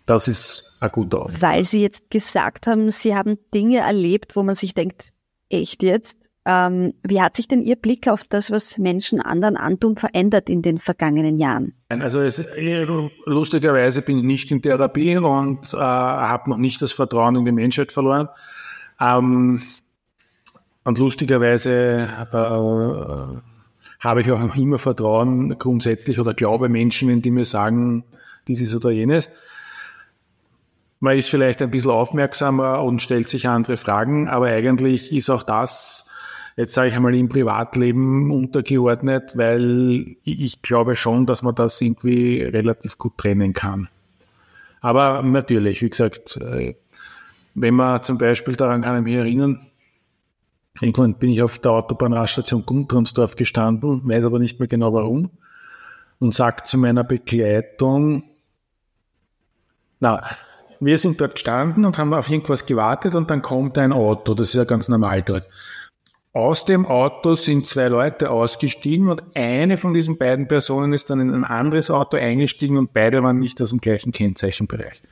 Das ist ein guter Auftrag. Weil Sie jetzt gesagt haben, Sie haben Dinge erlebt, wo man sich denkt, echt jetzt? Ähm, wie hat sich denn Ihr Blick auf das, was Menschen anderen antun, verändert in den vergangenen Jahren? Also es, lustigerweise bin ich nicht in Therapie und äh, habe noch nicht das Vertrauen in die Menschheit verloren. Ähm, und lustigerweise äh, habe ich auch immer Vertrauen grundsätzlich oder glaube Menschen, wenn die mir sagen, dieses oder jenes. Man ist vielleicht ein bisschen aufmerksamer und stellt sich andere Fragen, aber eigentlich ist auch das, jetzt sage ich einmal, im Privatleben untergeordnet, weil ich glaube schon, dass man das irgendwie relativ gut trennen kann. Aber natürlich, wie gesagt, äh, wenn man zum Beispiel, daran kann ich mich erinnern, irgendwann bin ich auf der Autobahnraststation Gumtronsdorf gestanden, weiß aber nicht mehr genau warum, und sagt zu meiner Begleitung, na, wir sind dort gestanden und haben auf irgendwas gewartet und dann kommt ein Auto, das ist ja ganz normal dort. Aus dem Auto sind zwei Leute ausgestiegen und eine von diesen beiden Personen ist dann in ein anderes Auto eingestiegen und beide waren nicht aus dem gleichen Kennzeichenbereich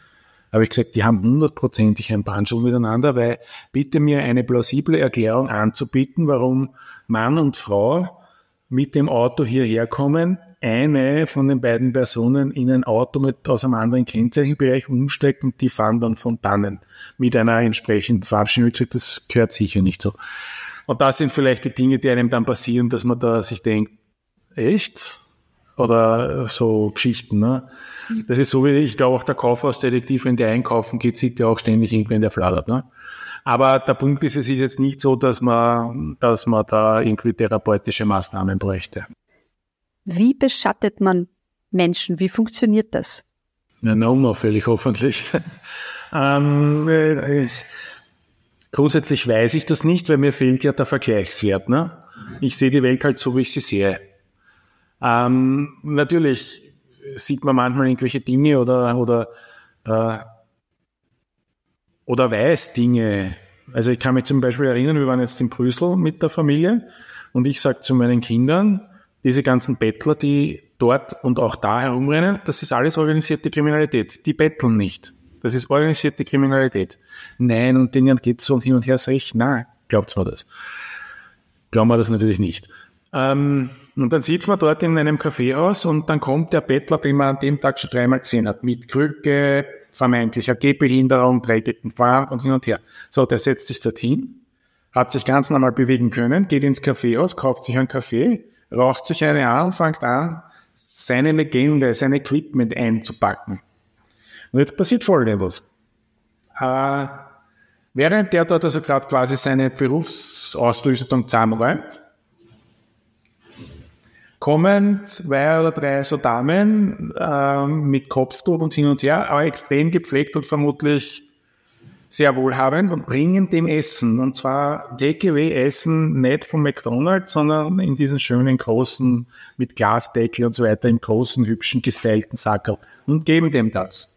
habe ich gesagt, die haben hundertprozentig ein Banschel miteinander, weil bitte mir eine plausible Erklärung anzubieten, warum Mann und Frau mit dem Auto hierher kommen, eine von den beiden Personen in ein Auto mit aus einem anderen Kennzeichenbereich umsteigt und die fahren dann von dannen mit einer entsprechenden gesagt, das gehört sicher nicht so. Und das sind vielleicht die Dinge, die einem dann passieren, dass man da sich denkt, echt? Oder so Geschichten. Ne? Das ist so wie ich glaube auch der Kaufhausdetektiv, wenn der einkaufen geht, sieht der auch ständig irgendwen, der flattert. Ne? Aber der Punkt ist, es ist jetzt nicht so, dass man, dass man da irgendwie therapeutische Maßnahmen bräuchte. Wie beschattet man Menschen? Wie funktioniert das? Ja, na, unauffällig hoffentlich. ähm, äh, grundsätzlich weiß ich das nicht, weil mir fehlt ja der Vergleichswert. Ne? Ich sehe die Welt halt so, wie ich sie sehe. Ähm, natürlich sieht man manchmal irgendwelche Dinge oder, oder, äh, oder weiß Dinge. Also ich kann mich zum Beispiel erinnern, wir waren jetzt in Brüssel mit der Familie und ich sage zu meinen Kindern, diese ganzen Bettler, die dort und auch da herumrennen, das ist alles organisierte Kriminalität. Die betteln nicht. Das ist organisierte Kriminalität. Nein, und denen geht so und hin und her, sage ich, na, glaubt mir das. Glauben wir das natürlich nicht. Ähm, und dann sitzt man dort in einem Kaffeehaus und dann kommt der Bettler, den man an dem Tag schon dreimal gesehen hat, mit Krücke, vermeintlicher Gehbehinderung, dreckigem Fahrrad und hin und her. So, der setzt sich dorthin, hat sich ganz normal bewegen können, geht ins Kaffeehaus, kauft sich einen Kaffee, raucht sich eine an und fängt an, seine Legende, sein Equipment einzupacken. Und jetzt passiert Folgendes. Äh, während der dort also gerade quasi seine Berufsausrüstung zusammenräumt, kommen zwei oder drei so Damen äh, mit Kopftuch und hin und her, aber extrem gepflegt und vermutlich sehr wohlhabend und bringen dem Essen. Und zwar Takeaway-Essen nicht von McDonald's, sondern in diesen schönen großen, mit Glasdeckel und so weiter, im großen, hübschen, gestylten Sackerl und geben dem das.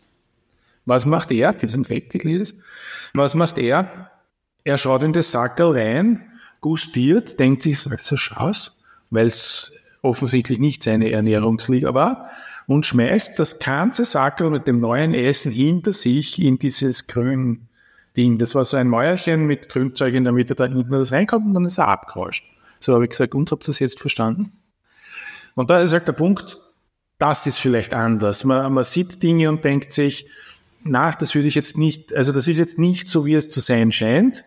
Was macht er? Das ist ein Weggeglied. Was macht er? Er schaut in das Sackerl rein, gustiert, denkt sich, so schau's, weil es offensichtlich nicht seine Ernährungsliga war, und schmeißt das ganze Sackerl mit dem neuen Essen hinter sich in dieses grün Ding. Das war so ein Mäuerchen mit Grünzeug in der Mitte, da hinten das reinkommt und dann ist er abgerauscht. So habe ich gesagt, und habt ihr das jetzt verstanden? Und da ist halt der Punkt, das ist vielleicht anders. Man, man sieht Dinge und denkt sich, na, das würde ich jetzt nicht, also das ist jetzt nicht so, wie es zu sein scheint.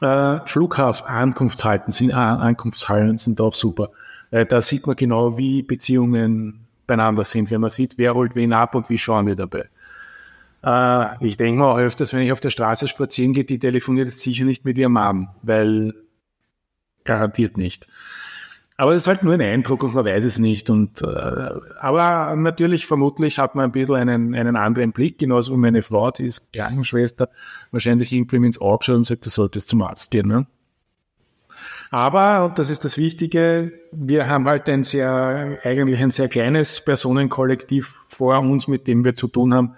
Äh, Flughafen, Ankunftshalten sind, äh, Ankunftshallen sind auch super. Äh, da sieht man genau, wie Beziehungen beieinander sind, wenn man sieht, wer holt wen ab und wie schauen wir dabei. Äh, ich denke mal auch öfters, wenn ich auf der Straße spazieren gehe, die telefoniert sicher nicht mit ihrem Mom, weil garantiert nicht. Aber das ist halt nur ein Eindruck und man weiß es nicht. Und, äh, aber natürlich, vermutlich hat man ein bisschen einen, einen anderen Blick, genauso wie meine Frau, die ist Krankenschwester, wahrscheinlich irgendwie ins Auge schaut und sagt, du solltest zum Arzt gehen. Ne? Aber, und das ist das Wichtige, wir haben halt ein sehr, eigentlich ein sehr kleines Personenkollektiv vor uns, mit dem wir zu tun haben.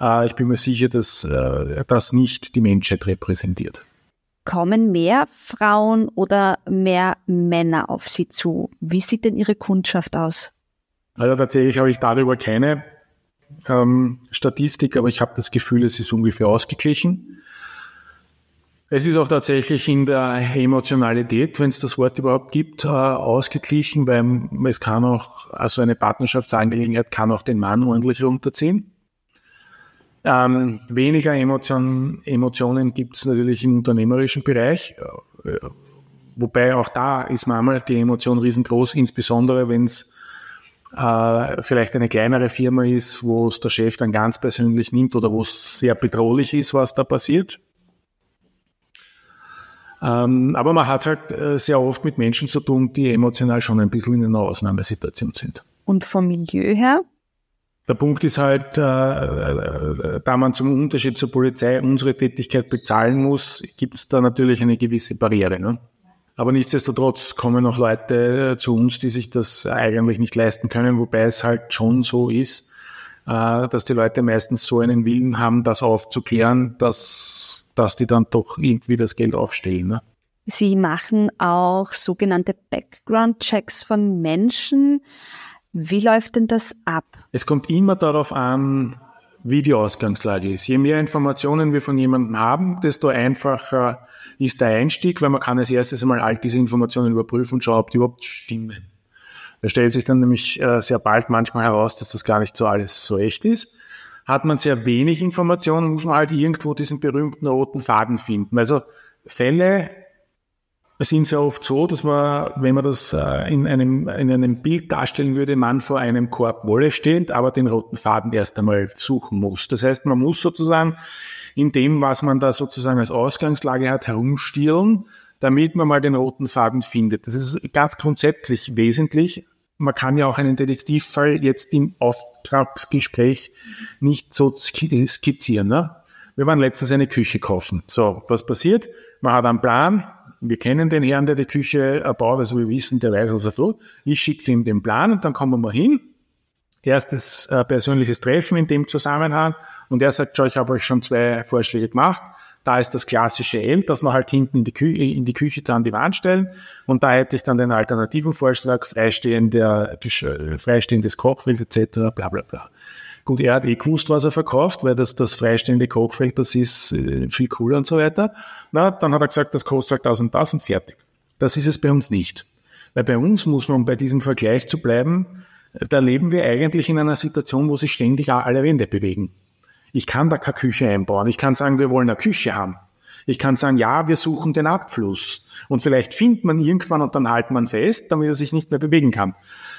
Äh, ich bin mir sicher, dass äh, das nicht die Menschheit repräsentiert. Kommen mehr Frauen oder mehr Männer auf Sie zu? Wie sieht denn Ihre Kundschaft aus? Also tatsächlich habe ich darüber keine ähm, Statistik, aber ich habe das Gefühl, es ist ungefähr ausgeglichen. Es ist auch tatsächlich in der Emotionalität, wenn es das Wort überhaupt gibt, äh, ausgeglichen, weil es kann auch, also eine Partnerschaftsangelegenheit kann auch den Mann ordentlich runterziehen. Ähm, weniger Emotion, Emotionen gibt es natürlich im unternehmerischen Bereich, äh, wobei auch da ist manchmal die Emotion riesengroß, insbesondere wenn es äh, vielleicht eine kleinere Firma ist, wo es der Chef dann ganz persönlich nimmt oder wo es sehr bedrohlich ist, was da passiert. Ähm, aber man hat halt äh, sehr oft mit Menschen zu tun, die emotional schon ein bisschen in einer Ausnahmesituation sind. Und vom Milieu her? Der Punkt ist halt, äh, äh, da man zum Unterschied zur Polizei unsere Tätigkeit bezahlen muss, gibt es da natürlich eine gewisse Barriere. Ne? Aber nichtsdestotrotz kommen auch Leute zu uns, die sich das eigentlich nicht leisten können, wobei es halt schon so ist, äh, dass die Leute meistens so einen Willen haben, das aufzuklären, dass, dass die dann doch irgendwie das Geld aufstellen. Ne? Sie machen auch sogenannte Background-Checks von Menschen. Wie läuft denn das ab? Es kommt immer darauf an, wie die Ausgangslage ist. Je mehr Informationen wir von jemandem haben, desto einfacher ist der Einstieg, weil man kann als erstes einmal all diese Informationen überprüfen und schauen, ob die überhaupt stimmen. Da stellt sich dann nämlich äh, sehr bald manchmal heraus, dass das gar nicht so alles so echt ist. Hat man sehr wenig Informationen, muss man halt irgendwo diesen berühmten roten Faden finden. Also Fälle sind sehr oft so, dass man, wenn man das äh, in einem, in einem Bild darstellen würde, man vor einem Korb Wolle steht, aber den roten Faden erst einmal suchen muss. Das heißt, man muss sozusagen in dem, was man da sozusagen als Ausgangslage hat, herumstieren, damit man mal den roten Faden findet. Das ist ganz grundsätzlich wesentlich. Man kann ja auch einen Detektivfall jetzt im Auftragsgespräch nicht so skizzieren. Ne? Wir waren letztens eine Küche kaufen. So, was passiert? Man hat einen Plan, wir kennen den Herrn, der die Küche baut, also wir wissen, der weiß, was er tut. Ich schicke ihm den Plan und dann kommen wir hin. Erstes äh, persönliches Treffen in dem Zusammenhang und er sagt, schau, ich habe euch schon zwei Vorschläge gemacht. Da ist das klassische L, das wir halt hinten in die, Kü in die Küche an die Wand stellen. Und da hätte ich dann den alternativen Vorschlag, freistehender, äh, freistehendes Kochfeld etc. bla bla bla. Gut, er hat eh gewusst, was er verkauft, weil das, das freistehende Kochfeld, das ist äh, viel cooler und so weiter. Na, dann hat er gesagt, das kostet halt 1000 das und fertig. Das ist es bei uns nicht. Weil bei uns muss man, um bei diesem Vergleich zu bleiben, da leben wir eigentlich in einer Situation, wo sich ständig alle Wände bewegen. Ich kann da keine Küche einbauen. Ich kann sagen, wir wollen eine Küche haben. Ich kann sagen, ja, wir suchen den Abfluss. Und vielleicht findet man irgendwann und dann halten man fest, damit er sich nicht mehr bewegen kann.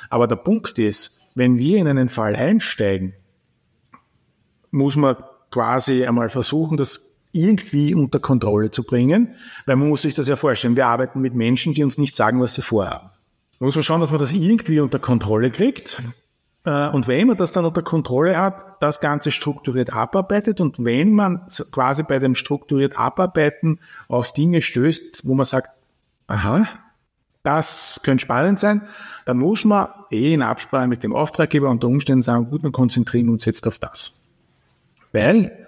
Aber der Punkt ist, wenn wir in einen Fall einsteigen, muss man quasi einmal versuchen, das irgendwie unter Kontrolle zu bringen, weil man muss sich das ja vorstellen. Wir arbeiten mit Menschen, die uns nicht sagen, was sie vorhaben. Da muss man schauen, dass man das irgendwie unter Kontrolle kriegt. Äh, und wenn man das dann unter Kontrolle hat, das Ganze strukturiert abarbeitet und wenn man quasi bei dem strukturiert Abarbeiten auf Dinge stößt, wo man sagt, aha, das könnte spannend sein, dann muss man eh in Absprache mit dem Auftraggeber unter Umständen sagen, gut, wir konzentrieren uns jetzt auf das. Weil,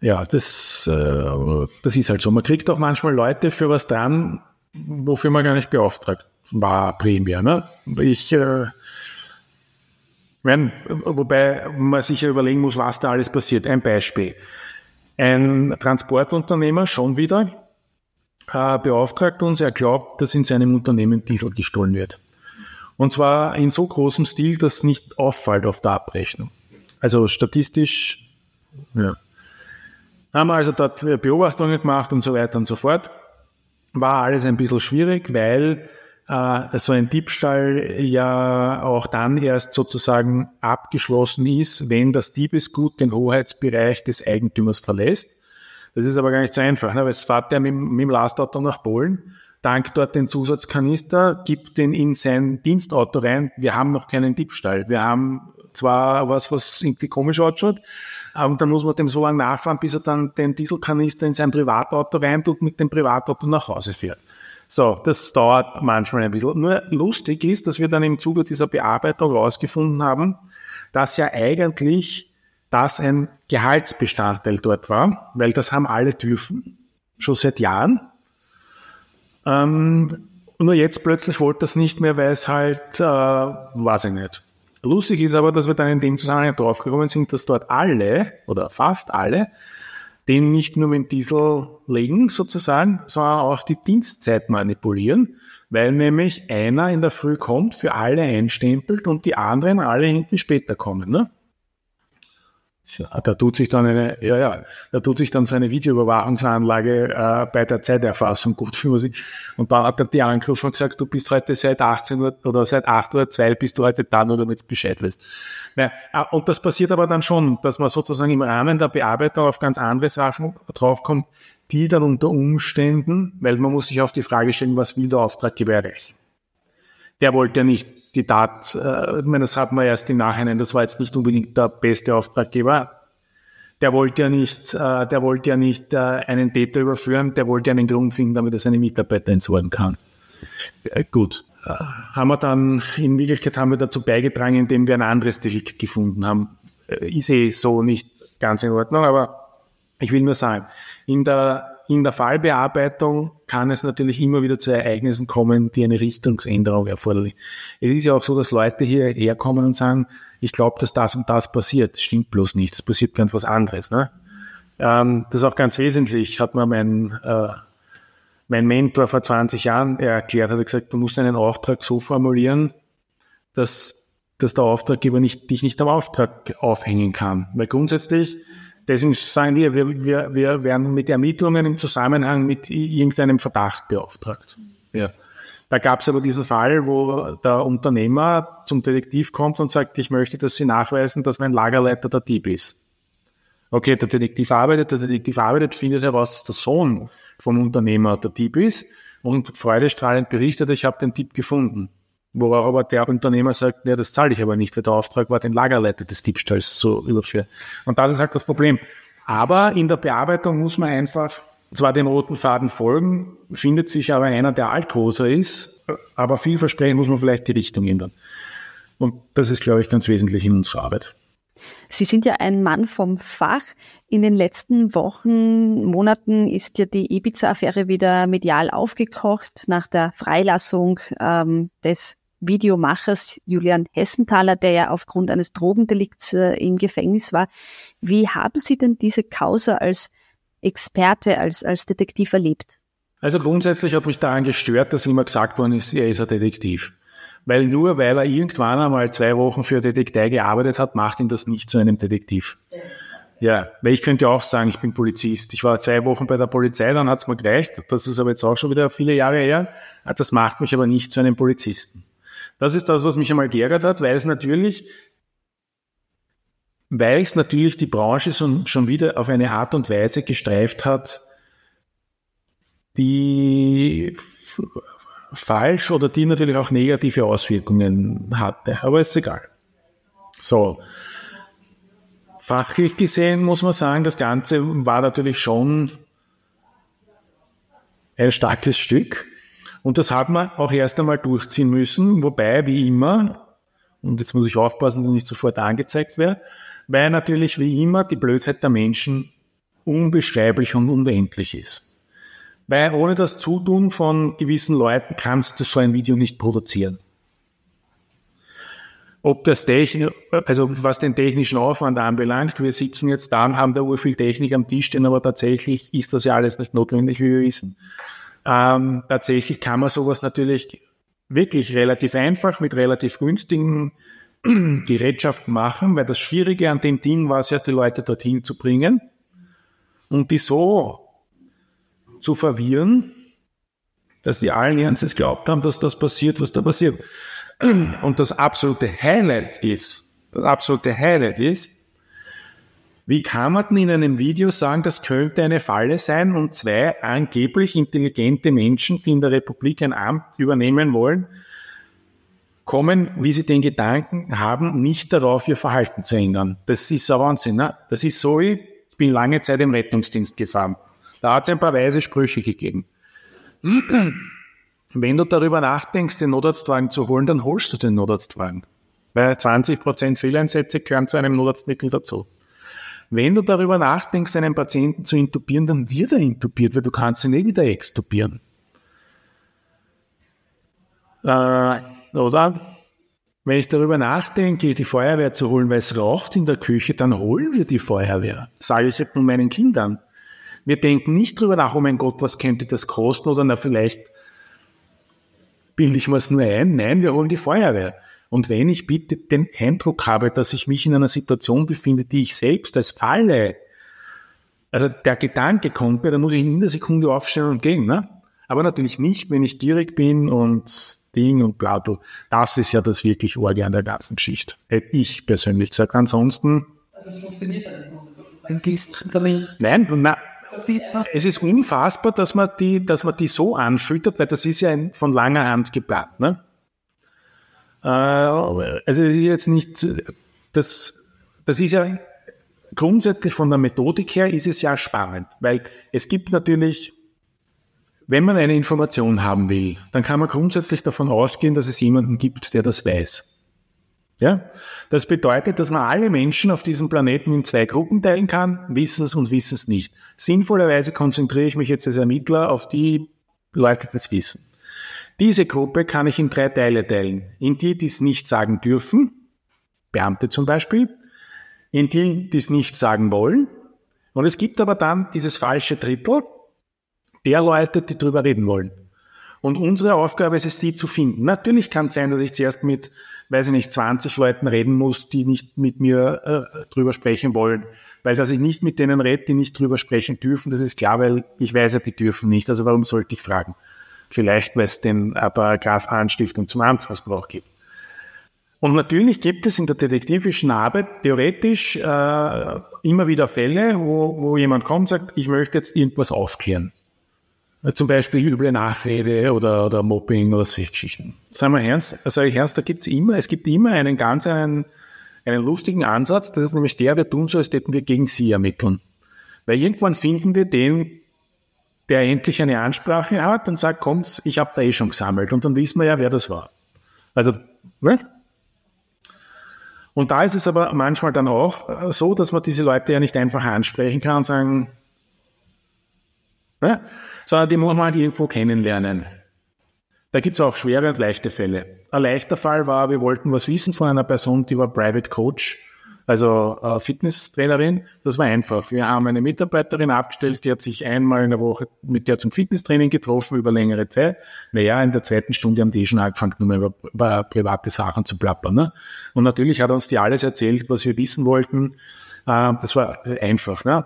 ja, das, äh, das ist halt so. Man kriegt auch manchmal Leute für was dran, wofür man gar nicht beauftragt war primär. Ne? Ich, äh, wobei man sich ja überlegen muss, was da alles passiert. Ein Beispiel. Ein Transportunternehmer schon wieder äh, beauftragt uns, er glaubt, dass in seinem Unternehmen Diesel gestohlen wird. Und zwar in so großem Stil, dass nicht auffällt auf der Abrechnung. Also statistisch ja. Haben wir also dort Beobachtungen gemacht und so weiter und so fort. War alles ein bisschen schwierig, weil äh, so ein Diebstahl ja auch dann erst sozusagen abgeschlossen ist, wenn das Diebesgut den Hoheitsbereich des Eigentümers verlässt. Das ist aber gar nicht so einfach, ne? weil jetzt fährt er mit, mit dem Lastauto nach Polen, tankt dort den Zusatzkanister, gibt den in sein Dienstauto rein. Wir haben noch keinen Diebstahl. Wir haben zwar was, was irgendwie komisch ausschaut, und dann muss man dem so lange nachfahren, bis er dann den Dieselkanister in sein Privatauto reintut und mit dem Privatauto nach Hause fährt. So, das dauert manchmal ein bisschen. Nur lustig ist, dass wir dann im Zuge dieser Bearbeitung herausgefunden haben, dass ja eigentlich das ein Gehaltsbestandteil dort war, weil das haben alle dürfen, schon seit Jahren. Ähm, nur jetzt plötzlich wollte das nicht mehr, weil es halt, äh, weiß ich nicht, Lustig ist aber, dass wir dann in dem Zusammenhang draufgekommen sind, dass dort alle oder fast alle den nicht nur mit Diesel legen sozusagen, sondern auch die Dienstzeit manipulieren, weil nämlich einer in der Früh kommt, für alle einstempelt und die anderen alle hinten später kommen. Ne? Ja, da tut sich dann eine, ja, ja, da tut sich dann so eine Videoüberwachungsanlage äh, bei der Zeiterfassung gut für sich. Und dann hat er die angerufen und gesagt, du bist heute seit 18 Uhr oder seit 8 Uhr 2 bist du heute da, nur damit du Bescheid weißt. Ja, äh, und das passiert aber dann schon, dass man sozusagen im Rahmen der Bearbeitung auf ganz andere Sachen draufkommt, die dann unter Umständen, weil man muss sich auf die Frage stellen, was will der Auftraggeber erreichen? Der wollte ja nicht die Tat, äh, ich meine, das hat man erst im Nachhinein, das war jetzt nicht unbedingt der beste Auftraggeber. Der wollte ja nicht, äh, der wollte ja nicht äh, einen Täter überführen, der wollte ja einen Grund finden, damit er seine Mitarbeiter entsorgen kann. Äh, gut. Äh, haben wir dann, in Wirklichkeit haben wir dazu beigetragen, indem wir ein anderes Delikt gefunden haben. Äh, ist eh so nicht ganz in Ordnung, aber ich will nur sagen, in der in der Fallbearbeitung kann es natürlich immer wieder zu Ereignissen kommen, die eine Richtungsänderung erforderlich. Es ist ja auch so, dass Leute hierher kommen und sagen, ich glaube, dass das und das passiert. Das stimmt bloß nicht. Es passiert ganz was anderes. Ne? Ähm, das ist auch ganz wesentlich, hat mir mein, äh, mein Mentor vor 20 Jahren erklärt, hat er gesagt, du musst einen Auftrag so formulieren, dass, dass der Auftraggeber nicht, dich nicht am Auftrag aufhängen kann. Weil grundsätzlich Deswegen sagen wir, wir, wir, wir werden mit Ermittlungen im Zusammenhang mit irgendeinem Verdacht beauftragt. Ja. Da gab es aber diesen Fall, wo der Unternehmer zum Detektiv kommt und sagt, ich möchte, dass Sie nachweisen, dass mein Lagerleiter der Dieb ist. Okay, der Detektiv arbeitet, der Detektiv arbeitet, findet heraus, dass der Sohn vom Unternehmer der Dieb ist und freudestrahlend berichtet, ich habe den Dieb gefunden. Worauf aber der Unternehmer sagt, ja, das zahle ich aber nicht, weil der Auftrag war, den Lagerleiter des Diebstahls zu überführen. Und das ist halt das Problem. Aber in der Bearbeitung muss man einfach zwar dem roten Faden folgen, findet sich aber einer, der altgroßer ist, aber vielversprechend muss man vielleicht die Richtung ändern. Und das ist, glaube ich, ganz wesentlich in unserer Arbeit. Sie sind ja ein Mann vom Fach. In den letzten Wochen, Monaten ist ja die Ibiza-Affäre wieder medial aufgekocht nach der Freilassung ähm, des Videomachers Julian Hessenthaler, der ja aufgrund eines Drogendelikts äh, im Gefängnis war. Wie haben Sie denn diese Causa als Experte, als, als Detektiv erlebt? Also grundsätzlich hat mich daran gestört, dass immer gesagt worden ist, er ist ein Detektiv. Weil nur weil er irgendwann einmal zwei Wochen für Detektei gearbeitet hat, macht ihn das nicht zu einem Detektiv. Ja, weil ich könnte auch sagen, ich bin Polizist. Ich war zwei Wochen bei der Polizei, dann hat's mir gereicht. Das ist aber jetzt auch schon wieder viele Jahre her. Das macht mich aber nicht zu einem Polizisten. Das ist das, was mich einmal geärgert hat, weil es natürlich, weil es natürlich die Branche schon, schon wieder auf eine Art und Weise gestreift hat, die falsch oder die natürlich auch negative Auswirkungen hatte. Aber ist egal. So. Fachlich gesehen muss man sagen, das Ganze war natürlich schon ein starkes Stück. Und das hat man auch erst einmal durchziehen müssen, wobei, wie immer, und jetzt muss ich aufpassen, dass ich nicht sofort angezeigt werde, weil natürlich wie immer die Blödheit der Menschen unbeschreiblich und unendlich ist. Weil ohne das Zutun von gewissen Leuten kannst du so ein Video nicht produzieren. Ob das Technik, also was den technischen Aufwand anbelangt, wir sitzen jetzt da und haben da ur viel Technik am Tisch stehen, aber tatsächlich ist das ja alles nicht notwendig, wie wir wissen. Ähm, tatsächlich kann man sowas natürlich wirklich relativ einfach mit relativ günstigen Gerätschaften machen, weil das Schwierige an dem Ding war es ja, die Leute dorthin zu bringen und die so zu verwirren, dass die allen Ernstes glaubt haben, dass das passiert, was da passiert. Und das absolute Highlight ist, das absolute Highlight ist, wie kann man denn in einem Video sagen, das könnte eine Falle sein und zwei angeblich intelligente Menschen, die in der Republik ein Amt übernehmen wollen, kommen, wie sie den Gedanken haben, nicht darauf, ihr Verhalten zu ändern. Das ist ein Wahnsinn. Ne? Das ist so, ich bin lange Zeit im Rettungsdienst gefahren. Da hat es ein paar weise Sprüche gegeben. Wenn du darüber nachdenkst, den Notarztwagen zu holen, dann holst du den Notarztwagen. Weil 20% Fehleinsätze gehören zu einem Notarztmittel dazu. Wenn du darüber nachdenkst, einen Patienten zu intubieren, dann wird er intubiert, weil du kannst ihn nicht wieder extubieren. Äh, oder? Wenn ich darüber nachdenke, die Feuerwehr zu holen, weil es raucht in der Küche, dann holen wir die Feuerwehr. Sage ich jetzt meinen Kindern. Wir denken nicht darüber nach, oh mein Gott, was könnte das kosten oder na, vielleicht bilde ich mir es nur ein. Nein, wir holen die Feuerwehr. Und wenn ich bitte den Eindruck habe, dass ich mich in einer Situation befinde, die ich selbst als Falle, also der Gedanke kommt mir, dann muss ich in der Sekunde aufstehen und gehen. Ne? Aber natürlich nicht, wenn ich direkt bin und Ding und bla, bla. Das ist ja das wirklich Orge an der ganzen Geschichte. Hätte ich persönlich gesagt. Ansonsten. Das funktioniert dann nicht sozusagen. Nein, nein, es ist unfassbar, dass man die, dass man die so anfüttert, weil das ist ja ein, von langer Hand geplant. Ne? Äh, also es ist jetzt nicht, das, das ist ja grundsätzlich von der Methodik her ist es ja spannend, weil es gibt natürlich, wenn man eine Information haben will, dann kann man grundsätzlich davon ausgehen, dass es jemanden gibt, der das weiß. Ja? Das bedeutet, dass man alle Menschen auf diesem Planeten in zwei Gruppen teilen kann, wissen es und wissen es nicht. Sinnvollerweise konzentriere ich mich jetzt als Ermittler auf die Leute, die das wissen. Diese Gruppe kann ich in drei Teile teilen. In die, die es nicht sagen dürfen, Beamte zum Beispiel, in die, die es nicht sagen wollen. Und es gibt aber dann dieses falsche Drittel der Leute, die drüber reden wollen. Und unsere Aufgabe ist es, sie zu finden. Natürlich kann es sein, dass ich zuerst mit, weiß ich nicht, 20 Leuten reden muss, die nicht mit mir äh, drüber sprechen wollen. Weil dass ich nicht mit denen rede, die nicht drüber sprechen dürfen, das ist klar, weil ich weiß ja, die dürfen nicht. Also warum sollte ich fragen? Vielleicht, weil es den äh, Paragraph Anstiftung zum Amtsmissbrauch gibt. Und natürlich gibt es in der detektivischen Arbeit theoretisch äh, immer wieder Fälle, wo, wo jemand kommt und sagt, ich möchte jetzt irgendwas aufklären. Zum Beispiel üble Nachrede oder, oder Mobbing oder solche Geschichten. Sagen wir ernst, sage ich ernst, da gibt's immer, es gibt immer einen ganz einen, einen lustigen Ansatz, das ist nämlich der, wir tun so, als hätten wir gegen sie ermitteln. Weil irgendwann finden wir den, der endlich eine Ansprache hat und sagt, kommt, ich habe da eh schon gesammelt. Und dann wissen wir ja, wer das war. Also, ne? Und da ist es aber manchmal dann auch so, dass man diese Leute ja nicht einfach ansprechen kann und sagen, ne? sondern die muss man halt irgendwo kennenlernen. Da gibt es auch schwere und leichte Fälle. Ein leichter Fall war, wir wollten was wissen von einer Person, die war Private Coach, also äh, Fitnesstrainerin. Das war einfach. Wir haben eine Mitarbeiterin abgestellt, die hat sich einmal in der Woche mit der zum Fitnesstraining getroffen über längere Zeit. Naja, in der zweiten Stunde haben die schon angefangen, nur über, über private Sachen zu plappern. Ne? Und natürlich hat uns die alles erzählt, was wir wissen wollten. Äh, das war einfach. Ne?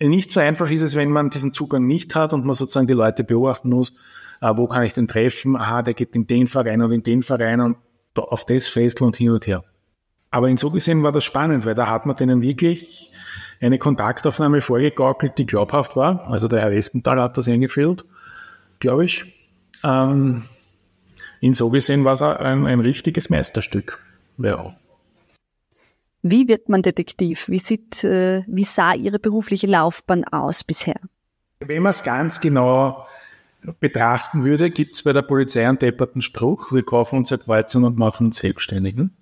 Nicht so einfach ist es, wenn man diesen Zugang nicht hat und man sozusagen die Leute beobachten muss, äh, wo kann ich den treffen, aha, der geht in den Verein und in den Verein und auf das Festel und hin und her. Aber in so gesehen war das spannend, weil da hat man denen wirklich eine Kontaktaufnahme vorgegaukelt, die glaubhaft war. Also der Herr Wespenthal hat das eingeführt, glaube ich. Ähm, in so gesehen war es ein, ein richtiges Meisterstück. Ja. Wie wird man Detektiv? Wie, sieht, äh, wie sah Ihre berufliche Laufbahn aus bisher? Wenn man es ganz genau betrachten würde, gibt es bei der Polizei einen depperten Spruch, wir kaufen uns eine Kreuzung und machen uns Selbstständigen.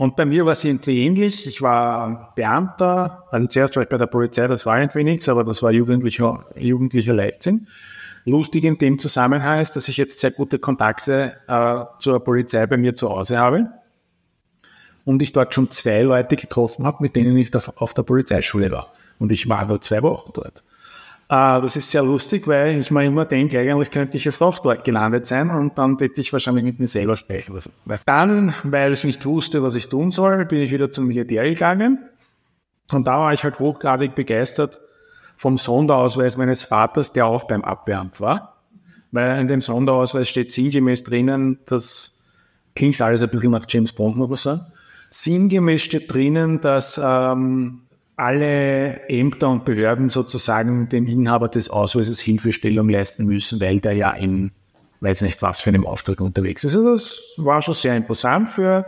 Und bei mir war es irgendwie ähnlich. Ich war Beamter, also zuerst war ich bei der Polizei, das war irgendwie nichts, aber das war jugendlicher, jugendlicher Leichtsinn. Lustig in dem Zusammenhang ist, dass ich jetzt sehr gute Kontakte äh, zur Polizei bei mir zu Hause habe und ich dort schon zwei Leute getroffen habe, mit denen ich auf der Polizeischule war. Und ich war nur zwei Wochen dort. Äh, das ist sehr lustig, weil ich mir immer denke, eigentlich könnte ich jetzt auch gelandet sein und dann hätte ich wahrscheinlich mit mir selber sprechen. Dann, weil ich nicht wusste, was ich tun soll, bin ich wieder zum Militär gegangen. Und da war ich halt hochgradig begeistert vom Sonderausweis meines Vaters, der auch beim Abwehramt war. Weil in dem Sonderausweis steht sinngemäß drinnen, das klingt alles ein bisschen nach James Bond, muss man sagen Sinngemäß steht drinnen, dass ähm, alle Ämter und Behörden sozusagen dem Inhaber des Ausweises Hilfestellung leisten müssen, weil der ja in, weiß nicht was für einem Auftrag unterwegs ist. Also das war schon sehr imposant für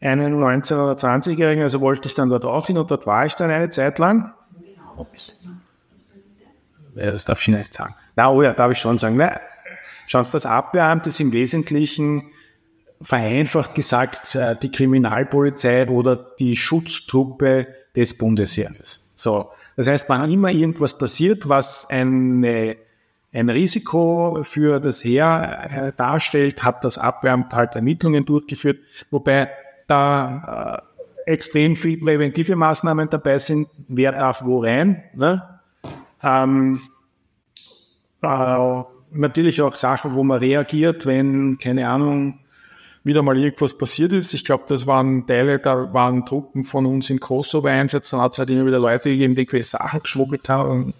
einen 19- oder 20-Jährigen. Also wollte ich dann dort auch hin und dort war ich dann eine Zeit lang. Das darf ich nicht sagen. Na, oh ja, darf ich schon sagen. Schauen Sie, das Abwehramt ist im Wesentlichen vereinfacht gesagt äh, die Kriminalpolizei oder die Schutztruppe des Bundesheeres. So. Das heißt, wann immer irgendwas passiert, was eine, ein Risiko für das Heer äh, darstellt, hat das Abwehramt halt Ermittlungen durchgeführt, wobei da äh, extrem viel präventive Maßnahmen dabei sind. Wer darf wo rein? Ne? Ähm, äh, natürlich auch Sachen, wo man reagiert, wenn, keine Ahnung, wieder mal irgendwas passiert ist. Ich glaube, das waren Teile, da waren Truppen von uns in Kosovo einsetzen, dann hat es halt immer wieder Leute gegeben, die irgendwelche Sachen geschmuggelt haben.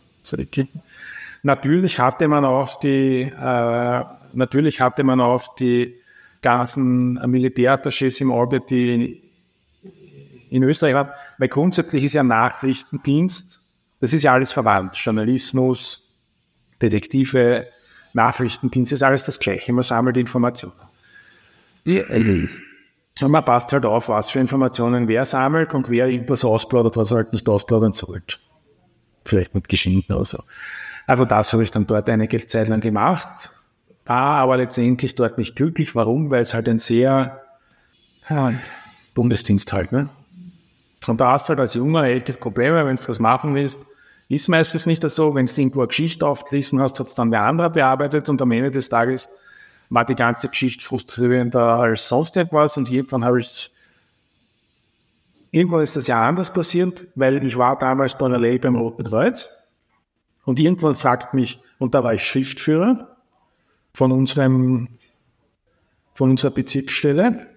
Natürlich hatte man auch die, äh, natürlich hatte man auch die ganzen Militärattachés im Orbit, die in Österreich waren, weil grundsätzlich ist ja Nachrichtendienst, das ist ja alles verwandt. Journalismus, Detektive, Nachrichtendienst ist alles das Gleiche. Man sammelt Informationen. Und man passt halt auf, was für Informationen wer sammelt und wer irgendwas ausplaudert, was er halt nicht ausplaudern sollte. Vielleicht mit Geschichten oder so. Also das habe ich dann dort einige Zeit lang gemacht, war aber letztendlich dort nicht glücklich. Warum? Weil es halt ein sehr ja, Bundesdienst halt, ne? Und da hast du halt als junger ältes Problem, wenn du was machen willst, ist meistens nicht das so. Wenn du irgendwo eine Geschichte aufgerissen hast, hat es dann wer anderer bearbeitet und am Ende des Tages war die ganze Geschichte frustrierender als sonst etwas und irgendwann habe ich Irgendwann ist das ja anders passiert, weil ich war damals parallel beim Roten Kreuz und irgendwann fragt mich, und da war ich Schriftführer, von unserem, von unserer Bezirksstelle.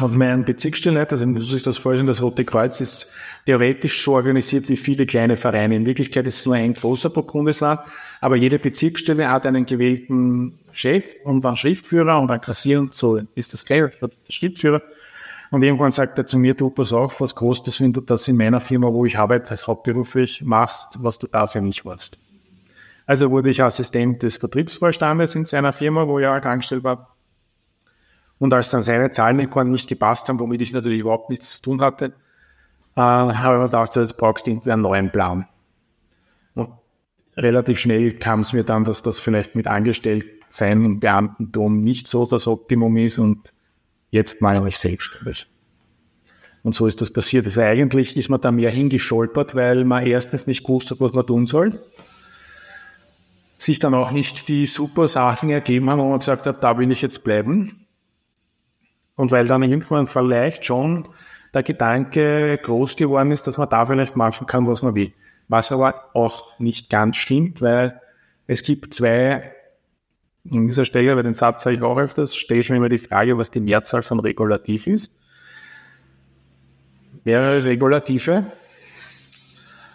Und mein Bezirksstellenleiter, also muss ich das vorstellen, das Rote Kreuz ist theoretisch so organisiert wie viele kleine Vereine. In Wirklichkeit ist es nur ein großer pro aber jede Bezirksstelle hat einen gewählten Chef und einen Schriftführer und einen Kassier und so ist das gleich, Schriftführer. Und irgendwann sagt er zu mir, du pass auf, was kostet es, wenn du das in meiner Firma, wo ich arbeite, als hauptberuflich machst, was du dafür nicht machst. Also wurde ich Assistent des Vertriebsvorstandes in seiner Firma, wo ich halt angestellt war. Und als dann seine Zahlen nicht gepasst haben, womit ich natürlich überhaupt nichts zu tun hatte, äh, habe ich mir gedacht, jetzt brauchst du irgendwie einen neuen Plan. Und relativ schnell kam es mir dann, dass das vielleicht mit Angestelltsein und Beamtentum nicht so das Optimum ist und jetzt mache ich selbstständig. Und so ist das passiert. Also eigentlich ist man da mehr hingescholpert, weil man erstens nicht gewusst hat, was man tun soll. Sich dann auch nicht die super Sachen ergeben haben, wo man gesagt hat, da will ich jetzt bleiben. Und weil dann irgendwann vielleicht schon der Gedanke groß geworden ist, dass man da vielleicht machen kann, was man will. Was aber auch nicht ganz stimmt, weil es gibt zwei in dieser Stelle, bei den Satz habe ich auch öfters, stelle ich mir immer die Frage, was die Mehrzahl von Regulativ ist. Mehrere Regulative.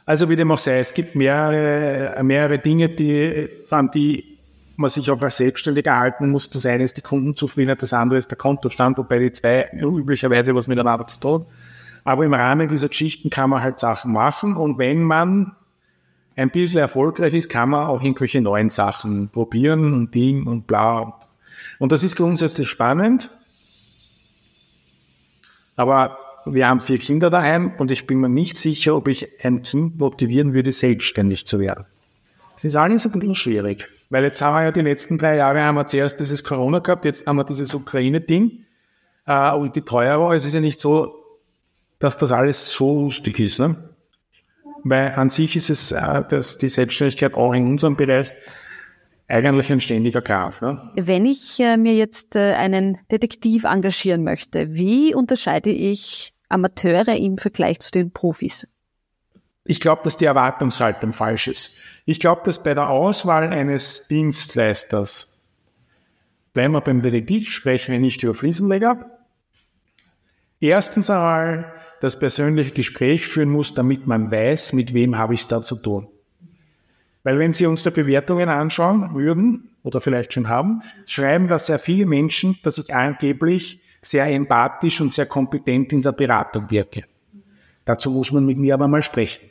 Also wie dem auch sei, es gibt mehrere, mehrere Dinge, die, an die man sich auch als Selbstständiger halten muss. Das eine ist die Kundenzufriedenheit, das andere ist der Kontostand, wobei die zwei üblicherweise was miteinander zu tun. Aber im Rahmen dieser Geschichten kann man halt Sachen machen und wenn man ein bisschen erfolgreich ist, kann man auch irgendwelche neuen Sachen probieren und Ding und bla. Und das ist grundsätzlich spannend. Aber wir haben vier Kinder daheim und ich bin mir nicht sicher, ob ich ein Kind motivieren würde, selbstständig zu werden. Das ist alles ein bisschen schwierig, weil jetzt haben wir ja die letzten drei Jahre haben wir zuerst dieses Corona gehabt, jetzt haben wir dieses Ukraine-Ding äh, und die Teuerung. Es ist ja nicht so, dass das alles so lustig ist. Ne? weil an sich ist es, äh, dass die Selbstständigkeit auch in unserem Bereich eigentlich ein ständiger Kampf. Ne? Wenn ich äh, mir jetzt äh, einen Detektiv engagieren möchte, wie unterscheide ich Amateure im Vergleich zu den Profis? Ich glaube, dass die Erwartungshaltung falsch ist. Ich glaube, dass bei der Auswahl eines Dienstleisters, bleiben wir beim Detektiv, sprechen wir nicht über Fliesenleger, erstens einmal das persönliche Gespräch führen muss, damit man weiß, mit wem habe ich es da zu tun. Weil wenn Sie uns da Bewertungen anschauen würden, oder vielleicht schon haben, schreiben da sehr viele Menschen, dass ich angeblich sehr empathisch und sehr kompetent in der Beratung wirke. Dazu muss man mit mir aber mal sprechen.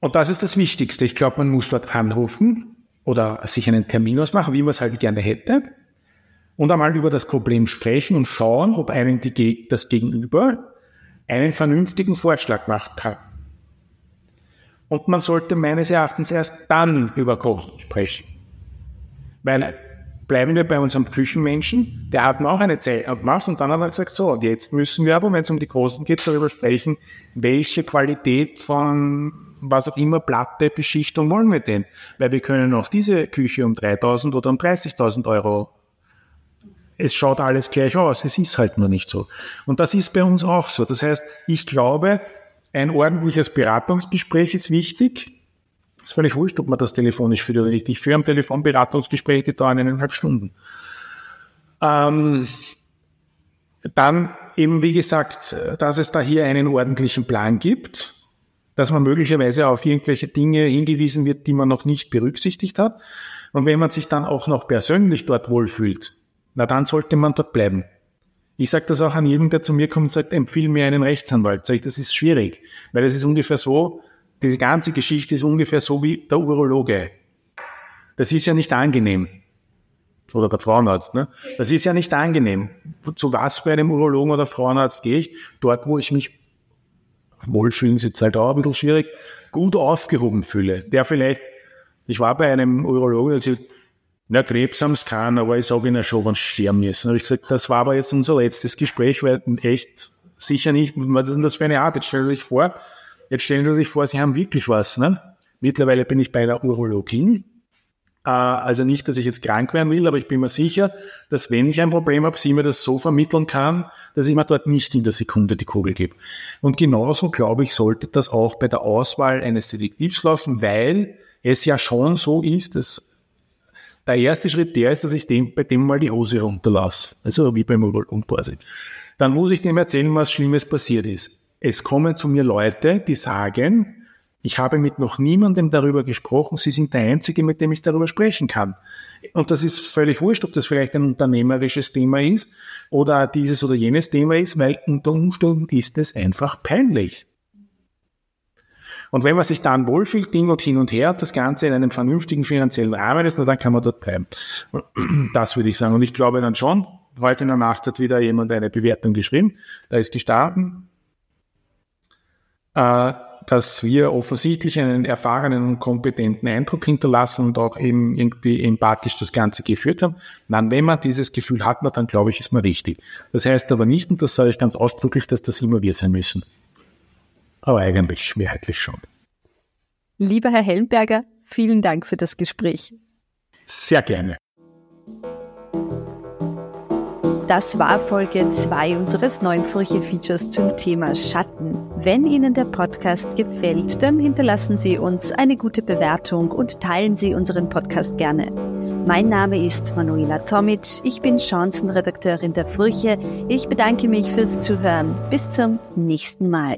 Und das ist das Wichtigste. Ich glaube, man muss dort anrufen oder sich einen Termin ausmachen, wie man es halt gerne hätte, und einmal über das Problem sprechen und schauen, ob einem die, das Gegenüber einen vernünftigen Vorschlag machen kann. Und man sollte meines Erachtens erst dann über Kosten sprechen. Weil bleiben wir bei unserem Küchenmenschen, der hat mir auch eine Zeit gemacht und dann hat er gesagt, so, und jetzt müssen wir aber, wenn es um die Kosten geht, darüber sprechen, welche Qualität von was auch immer, Platte, Beschichtung wollen wir denn? Weil wir können auch diese Küche um 3000 oder um 30.000 Euro es schaut alles gleich aus. Es ist halt nur nicht so. Und das ist bei uns auch so. Das heißt, ich glaube, ein ordentliches Beratungsgespräch ist wichtig. Ist völlig wurscht, ob man das telefonisch führt oder nicht. Ich führe am Telefon Beratungsgespräche, die dauern eineinhalb Stunden. Ähm, dann eben, wie gesagt, dass es da hier einen ordentlichen Plan gibt, dass man möglicherweise auf irgendwelche Dinge hingewiesen wird, die man noch nicht berücksichtigt hat. Und wenn man sich dann auch noch persönlich dort wohlfühlt, na dann sollte man dort bleiben. Ich sage das auch an jedem, der zu mir kommt und sagt, empfehle mir einen Rechtsanwalt. Sag ich, das ist schwierig, weil es ist ungefähr so, die ganze Geschichte ist ungefähr so wie der Urologe. Das ist ja nicht angenehm. Oder der Frauenarzt, ne? Das ist ja nicht angenehm. Zu was bei einem Urologen oder Frauenarzt gehe ich? Dort, wo ich mich wohlfühlen, ist jetzt halt auch ein bisschen schwierig, gut aufgehoben fühle. Der vielleicht, ich war bei einem Urologen, der sagt, na, Krebs haben es keinen, aber ich sage Ihnen schon, wenn sie sterben müssen. Habe ich gesagt, das war aber jetzt unser letztes Gespräch, weil echt sicher nicht, was ist denn das für eine Art? Jetzt stellen Sie sich vor, jetzt stellen Sie sich vor, Sie haben wirklich was. Ne? Mittlerweile bin ich bei einer Urologin. Äh, also nicht, dass ich jetzt krank werden will, aber ich bin mir sicher, dass wenn ich ein Problem habe, sie mir das so vermitteln kann, dass ich mir dort nicht in der Sekunde die Kugel gebe. Und genauso, glaube ich, sollte das auch bei der Auswahl eines Detektivs laufen, weil es ja schon so ist, dass Der erste Schritt, der ist, dass ich dem, bei dem mal die Hose runterlasse. Also wie beim Unquasi. Dann muss ich dem erzählen, was Schlimmes passiert ist. Es kommen zu mir Leute, die sagen, ich habe mit noch niemandem darüber gesprochen. Sie sind der Einzige, mit dem ich darüber sprechen kann. Und das ist völlig wurscht, ob das vielleicht ein unternehmerisches Thema ist oder dieses oder jenes Thema ist, weil unter Umständen ist es einfach peinlich. Und wenn man sich dann wohlfühlt, Ding und hin und her, das Ganze in einem vernünftigen finanziellen Rahmen ist, na, dann kann man dort bleiben. Das würde ich sagen. Und ich glaube dann schon, heute in der Nacht hat wieder jemand eine Bewertung geschrieben, da ist gestarten, äh, dass wir offensichtlich einen erfahrenen und kompetenten Eindruck hinterlassen und auch eben irgendwie empathisch das Ganze geführt haben. Dann, wenn man dieses Gefühl hat, dann glaube ich, ist man richtig. Das heißt aber nicht, und das sage ich ganz ausdrücklich, dass das immer wir sein müssen. Aber eigentlich mehrheitlich schon. Lieber Herr Helmberger, vielen Dank für das Gespräch. Sehr gerne. Das war Folge 2 unseres neuen Furche-Features zum Thema Schatten. Wenn Ihnen der Podcast gefällt, dann hinterlassen Sie uns eine gute Bewertung und teilen Sie unseren Podcast gerne. Mein Name ist Manuela Tomic, ich bin Chancenredakteurin der Furche. Ich bedanke mich fürs Zuhören. Bis zum nächsten Mal.